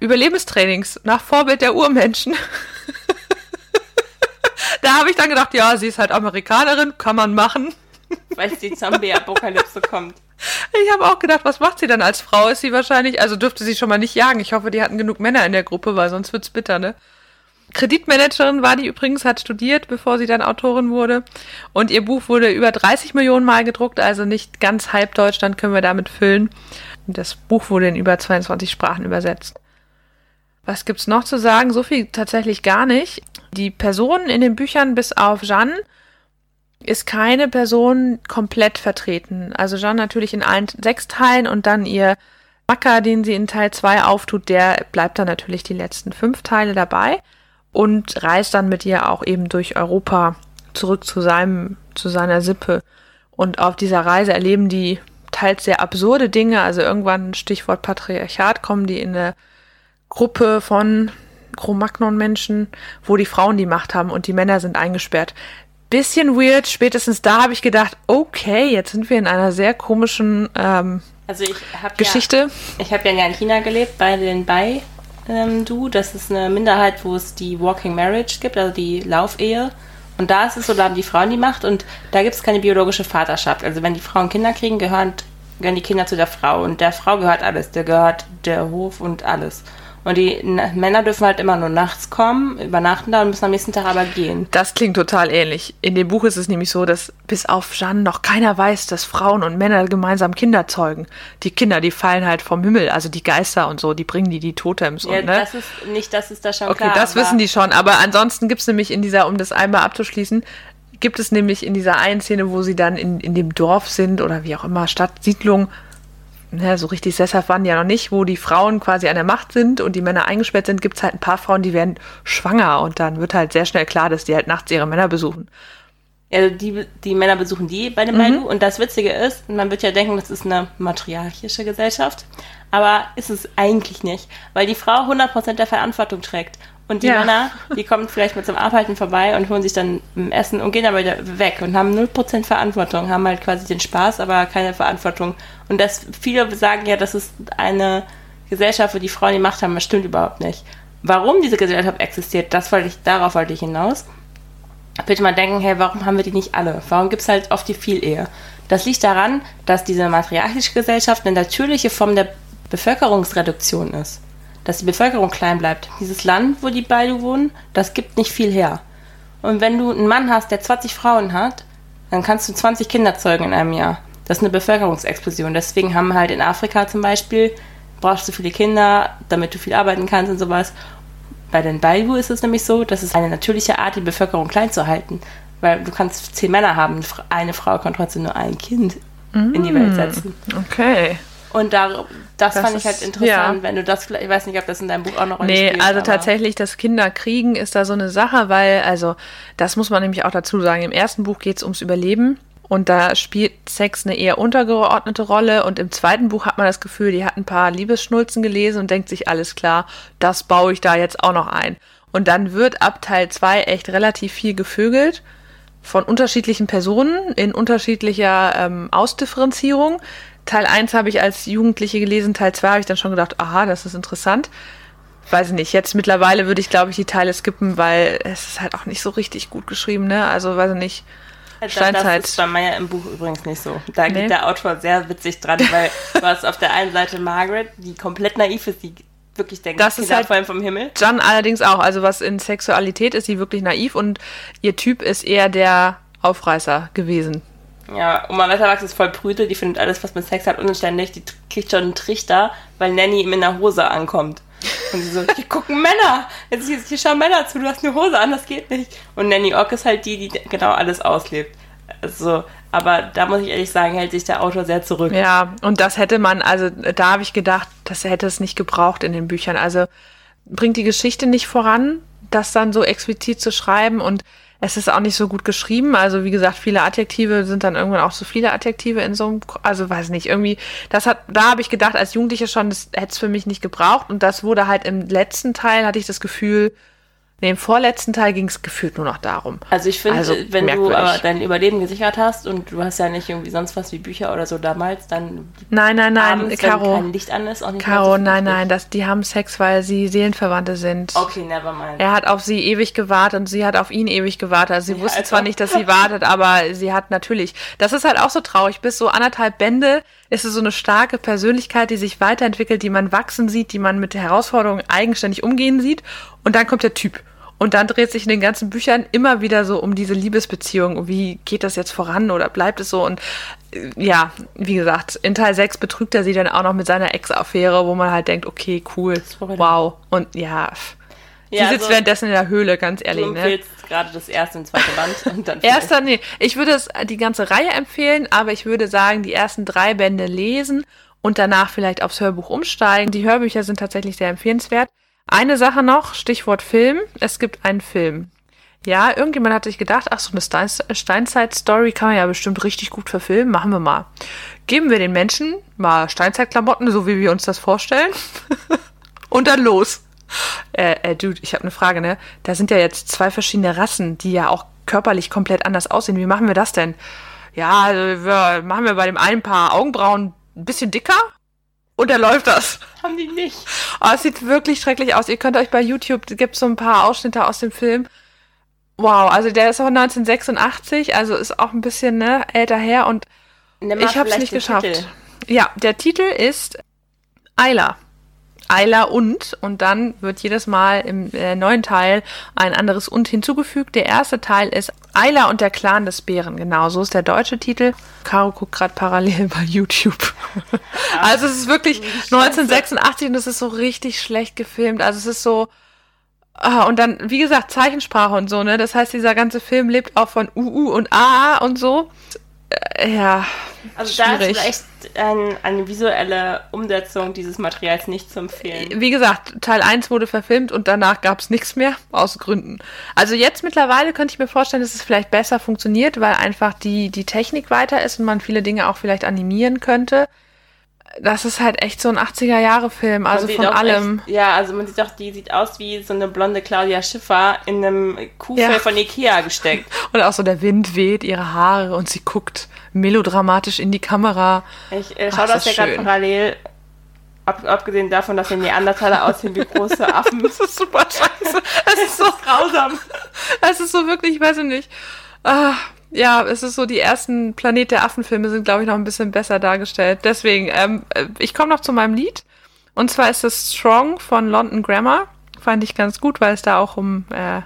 Überlebenstrainings nach Vorbild der Urmenschen. da habe ich dann gedacht, ja, sie ist halt Amerikanerin, kann man machen. Weil die Zombie-Apokalypse kommt. Ich habe auch gedacht, was macht sie dann als Frau? Ist sie wahrscheinlich, also dürfte sie schon mal nicht jagen. Ich hoffe, die hatten genug Männer in der Gruppe, weil sonst wird's bitter, ne? Kreditmanagerin war die übrigens, hat studiert, bevor sie dann Autorin wurde. Und ihr Buch wurde über 30 Millionen Mal gedruckt, also nicht ganz halb Deutschland können wir damit füllen. Und das Buch wurde in über 22 Sprachen übersetzt. Was gibt's noch zu sagen? So viel tatsächlich gar nicht. Die Personen in den Büchern bis auf Jeanne ist keine Person komplett vertreten. Also Jeanne natürlich in allen sechs Teilen und dann ihr Macker, den sie in Teil 2 auftut, der bleibt dann natürlich die letzten fünf Teile dabei. Und reist dann mit ihr auch eben durch Europa zurück zu seinem, zu seiner Sippe. Und auf dieser Reise erleben die teils sehr absurde Dinge. Also irgendwann, Stichwort Patriarchat, kommen die in eine Gruppe von Cro-Magnon-Menschen, wo die Frauen die Macht haben und die Männer sind eingesperrt. Bisschen weird. Spätestens da habe ich gedacht, okay, jetzt sind wir in einer sehr komischen ähm, Also ich habe Geschichte. Ja, ich habe ja in China gelebt bei den Bai ähm, Du. Das ist eine Minderheit, wo es die Walking Marriage gibt, also die Laufelhe. Und da ist es so, da haben die Frauen die Macht und da gibt es keine biologische Vaterschaft. Also wenn die Frauen Kinder kriegen, gehören, gehören die Kinder zu der Frau. Und der Frau gehört alles. Der gehört der Hof und alles. Und die Männer dürfen halt immer nur nachts kommen, übernachten da und müssen am nächsten Tag aber gehen. Das klingt total ähnlich. In dem Buch ist es nämlich so, dass bis auf Jeanne noch keiner weiß, dass Frauen und Männer gemeinsam Kinder zeugen. Die Kinder, die fallen halt vom Himmel, also die Geister und so, die bringen die die Totems Ja, und ne? das ist nicht, das ist da schon Okay, klar. das aber- wissen die schon. Aber ansonsten gibt's nämlich in dieser, um das einmal abzuschließen, gibt es nämlich in dieser einen Szene, wo sie dann in, in dem Dorf sind oder wie auch immer, Stadt, Siedlung, ne, so richtig sesshaft waren die ja noch nicht, wo die Frauen quasi an der Macht sind und die Männer eingesperrt sind, gibt's halt ein paar Frauen, die werden schwanger und dann wird halt sehr schnell klar, dass die halt nachts ihre Männer besuchen. Also die, die Männer besuchen die bei dem Baidu. Und das Witzige ist, man wird ja denken, das ist eine matriarchische Gesellschaft. Aber ist es eigentlich nicht, weil die Frau 100% der Verantwortung trägt. Und die Ja. Männer, die kommen vielleicht mit zum Arbeiten vorbei und holen sich dann Essen und gehen aber wieder weg und haben 0% Verantwortung, haben halt quasi den Spaß, aber keine Verantwortung. Und das, viele sagen ja, das ist eine Gesellschaft, wo die Frauen die Macht haben, das stimmt überhaupt nicht. Warum diese Gesellschaft existiert, das wollte ich, darauf wollte ich hinaus bitte mal denken, hey, warum haben wir die nicht alle? Warum gibt es halt oft die Vielehe? Das liegt daran, dass diese matriarchische Gesellschaft eine natürliche Form der Bevölkerungsreduktion ist. Dass die Bevölkerung klein bleibt. Dieses Land, wo die beide wohnen, das gibt nicht viel her. Und wenn du einen Mann hast, der 20 Frauen hat, dann kannst du 20 Kinder zeugen in einem Jahr. Das ist eine Bevölkerungsexplosion. Deswegen haben halt in Afrika zum Beispiel, brauchst du viele Kinder, damit du viel arbeiten kannst und sowas. Bei den Baidu ist es nämlich so, dass es eine natürliche Art, die Bevölkerung klein zu halten. Weil du kannst zehn Männer haben, eine Frau kann trotzdem nur ein Kind in die Welt setzen. Okay. Und da, das, Das fand ich halt ist- interessant, ja. wenn du das vielleicht, ich weiß nicht, ob das in deinem Buch auch noch Nee, spielt. also tatsächlich, das Kinderkriegen ist da so eine Sache, weil, also, das muss man nämlich auch dazu sagen. Im ersten Buch geht's ums Überleben und da spielt Sex eine eher untergeordnete Rolle und im zweiten Buch hat man das Gefühl, die hat ein paar Liebesschnulzen gelesen und denkt sich, alles klar, das baue ich da jetzt auch noch ein. Und dann wird ab Teil 2 echt relativ viel gevögelt von unterschiedlichen Personen in unterschiedlicher ähm, Ausdifferenzierung. Teil 1 habe ich als Jugendliche gelesen, Teil 2 habe ich dann schon gedacht, aha, das ist interessant. Weiß ich nicht, jetzt mittlerweile würde ich, glaube ich, die Teile skippen, weil es ist halt auch nicht so richtig gut geschrieben, ne? Also, weiß ich nicht. Das, Steinzeit. das ist bei Maya im Buch übrigens nicht so. Da Nee. geht der Autor sehr witzig dran, weil du hast auf der einen Seite Margaret, die komplett naiv ist, die wirklich denkt, Das ist halt- fallen vom Himmel. Jan allerdings auch, also was in Sexualität ist sie wirklich naiv und ihr Typ ist eher der Aufreißer gewesen. Ja, Oma Wetterwachs ist voll Brüte, die findet alles, was mit Sex hat, unanständig. Die kriegt schon einen Trichter, weil Nanny ihm in der Hose ankommt. Und sie so, hier gucken Männer. Jetzt hier, hier schauen Männer zu, du hast eine Hose an, das geht nicht. Und Nanny Ock ist halt die, die genau alles auslebt. Also, aber da muss ich ehrlich sagen, hält sich der Autor sehr zurück. Ja, und das hätte man, also da habe ich gedacht, das hätte es nicht gebraucht in den Büchern. Also bringt die Geschichte nicht voran, das dann so explizit zu schreiben und es ist auch nicht so gut geschrieben. Also wie gesagt, viele Adjektive sind dann irgendwann auch so viele Adjektive in so einem, also weiß nicht, irgendwie, das hat, da habe ich gedacht als Jugendliche schon, das hätte es für mich nicht gebraucht und das wurde halt im letzten Teil, hatte ich das Gefühl, nee, im vorletzten Teil ging es gefühlt nur noch darum. Also ich finde, Also, wenn du merkwürdig. aber dein Überleben gesichert hast und du hast ja nicht irgendwie sonst was wie Bücher oder so damals, dann Nein, nein, nein, abends, Caro. wenn kein Licht an ist, auch nicht Caro, so nein, nein, das, die haben Sex, weil sie Seelenverwandte sind. Okay, never mind. Er hat auf sie ewig gewartet und sie hat auf ihn ewig gewartet. Also sie wusste also. zwar nicht, dass sie wartet, aber sie hat natürlich. Das ist halt auch so traurig. Bis so anderthalb Bände ist es so eine starke Persönlichkeit, die sich weiterentwickelt, die man wachsen sieht, die man mit der Herausforderung eigenständig umgehen sieht. Und dann kommt der Typ. Und dann dreht sich in den ganzen Büchern immer wieder so um diese Liebesbeziehung. Wie geht das jetzt voran oder bleibt es so? Und äh, ja, wie gesagt, in Teil 6 betrügt er sie dann auch noch mit seiner Ex-Affäre, wo man halt denkt, okay, cool, wow. Und ja, Sie Ja, sitzt also- währenddessen in der Höhle, ganz Du ehrlich, ne? empfehlst gerade das erste und zweite Band und dann Erster, nee. Ich würde es die ganze Reihe empfehlen, aber ich würde sagen, die ersten drei Bände lesen und danach vielleicht aufs Hörbuch umsteigen. Die Hörbücher sind tatsächlich sehr empfehlenswert. Eine Sache noch, Stichwort Film. Es gibt einen Film. Ja, irgendjemand hat sich gedacht, ach, so eine Stein Steinzeit-Story kann man ja bestimmt richtig gut verfilmen. Machen wir mal. Geben wir den Menschen mal Steinzeit-Klamotten, so wie wir uns das vorstellen. Und dann los. Äh, äh, Dude, ich habe eine Frage, ne? Da sind ja jetzt zwei verschiedene Rassen, die ja auch körperlich komplett anders aussehen. Wie machen wir das denn? Ja, also wir, machen wir bei dem einen Paar Augenbrauen ein bisschen dicker und dann läuft das. Haben die nicht. Oh, es sieht wirklich schrecklich aus. Ihr könnt euch bei YouTube, gibt so ein paar Ausschnitte aus dem Film. Wow, also der ist auch 1986, also ist auch ein bisschen ne, älter her und ich habe es nicht geschafft. Titel. Ja, der Titel ist Ayla. Ayla und und dann wird jedes Mal im äh, neuen Teil ein anderes und hinzugefügt. Der erste Teil ist Ayla und der Clan des Bären. Genau, so ist der deutsche Titel. Caro guckt gerade parallel bei YouTube. also es ist wirklich 1986 und es ist so richtig schlecht gefilmt. Also es ist so Ah, und dann, wie gesagt, Zeichensprache und so, ne? Das heißt, dieser ganze Film lebt auch von UU und AA und so. Äh, ja. Also schwierig. da ist vielleicht ein, eine visuelle Umsetzung dieses Materials nicht zu empfehlen. Wie gesagt, Teil 1 wurde verfilmt und danach gab es nichts mehr, aus Gründen. Also jetzt mittlerweile könnte ich mir vorstellen, dass es vielleicht besser funktioniert, weil einfach die, die Technik weiter ist und man viele Dinge auch vielleicht animieren könnte das ist halt echt so ein 80er-Jahre-Film, also von allem. Echt, ja, also man sieht doch, die sieht aus wie so eine blonde Claudia Schiffer in einem Kuhfell ja. von Ikea gesteckt. Und auch so der Wind weht ihre Haare und sie guckt melodramatisch in die Kamera. Ich äh, schaue das ja gerade parallel, ab, abgesehen davon, dass die Neandertaler aussehen wie große Affen. das ist super scheiße. Es ist so grausam. Es ist so wirklich, ich weiß nicht. Ah, ja, es ist so, die ersten Planet der Affen-Filme sind, glaube ich, noch ein bisschen besser dargestellt. Deswegen, ähm, äh, ich komme noch zu meinem Lied. Und zwar ist es Strong von London Grammar. Fand ich ganz gut, weil es da auch um äh,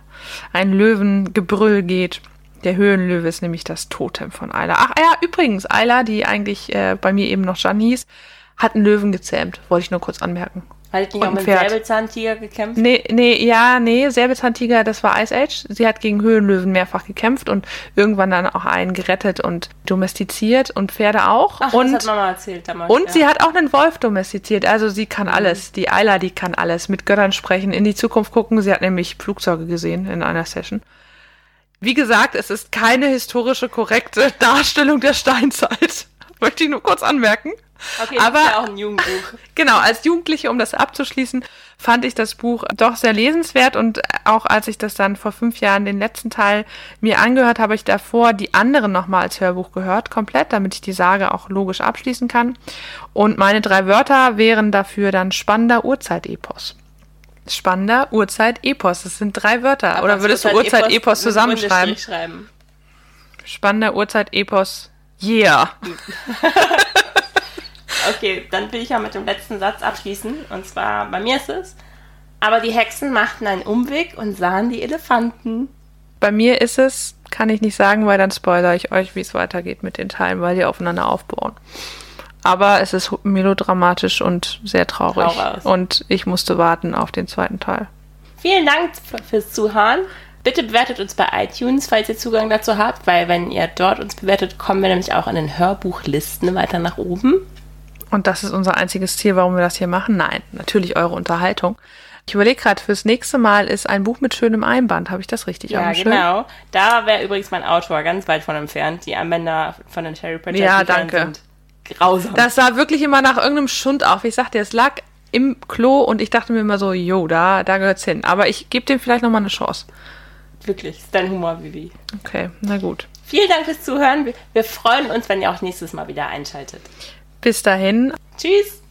ein Löwengebrüll geht. Der Höhenlöwe ist nämlich das Totem von Ayla. Ach ja, übrigens, Ayla, die eigentlich äh, bei mir eben noch Jan hieß, hat einen Löwen gezähmt. Wollte ich nur kurz anmerken. Hat die auch mit Säbelzahntiger gekämpft? Nee, nee, ja, nee, Säbelzahntiger, das war Ice Age. Sie hat gegen Höhenlöwen mehrfach gekämpft und irgendwann dann auch einen gerettet und domestiziert und Pferde auch. Ach, und, das hat Mama erzählt damals. Und ja. sie hat auch einen Wolf domestiziert. Also sie kann mhm. alles. Die Ayla, die kann alles. Mit Göttern sprechen, in die Zukunft gucken. Sie hat nämlich Flugzeuge gesehen in einer Session. Wie gesagt, es ist keine historische korrekte Darstellung der Steinzeit. Möchte ich nur kurz anmerken. Okay, aber ist ja auch ein Jugendbuch. Genau, als Jugendliche, um das abzuschließen, fand ich das Buch doch sehr lesenswert und auch als ich das dann vor fünf Jahren den letzten Teil mir angehört, habe ich davor die anderen nochmal als Hörbuch gehört, komplett, damit ich die Sage auch logisch abschließen kann. Und meine drei Wörter wären dafür dann spannender Urzeitepos. Spannender Urzeit-Epos. Das sind drei Wörter. Aber Oder würdest du Urzeit-Epos zusammenschreiben? Spannender Urzeit-Epos. Yeah. Okay, dann will ich ja mit dem letzten Satz abschließen. Und zwar, bei mir ist es, aber die Hexen machten einen Umweg und sahen die Elefanten. Bei mir ist es, kann ich nicht sagen, weil dann spoilere ich euch, wie es weitergeht mit den Teilen, weil die aufeinander aufbauen. Aber es ist melodramatisch und sehr traurig. Traurig. Und ich musste warten auf den zweiten Teil. Vielen Dank fürs Zuhören. Bitte bewertet uns bei iTunes, falls ihr Zugang dazu habt, weil wenn ihr dort uns bewertet, kommen wir nämlich auch in den Hörbuchlisten weiter nach oben. Und das ist unser einziges Ziel, warum wir das hier machen? Nein, natürlich eure Unterhaltung. Ich überlege gerade, fürs nächste Mal ist ein Buch mit schönem Einband. Habe ich das richtig Ja, genau. Da wäre übrigens mein Autor ganz weit von entfernt. Die Einbänder von den Cherry Pratchett ja, danke. sind grausam. Das sah wirklich immer nach irgendeinem Schund auf. Ich sagte, es lag im Klo und ich dachte mir immer so, jo, da, da gehört's hin. Aber ich gebe dem vielleicht nochmal eine Chance. Wirklich, ist dein Humor, Vivi. Okay, na gut. Vielen Dank fürs Zuhören. Wir freuen uns, wenn ihr auch nächstes Mal wieder einschaltet. Bis dahin. Tschüss.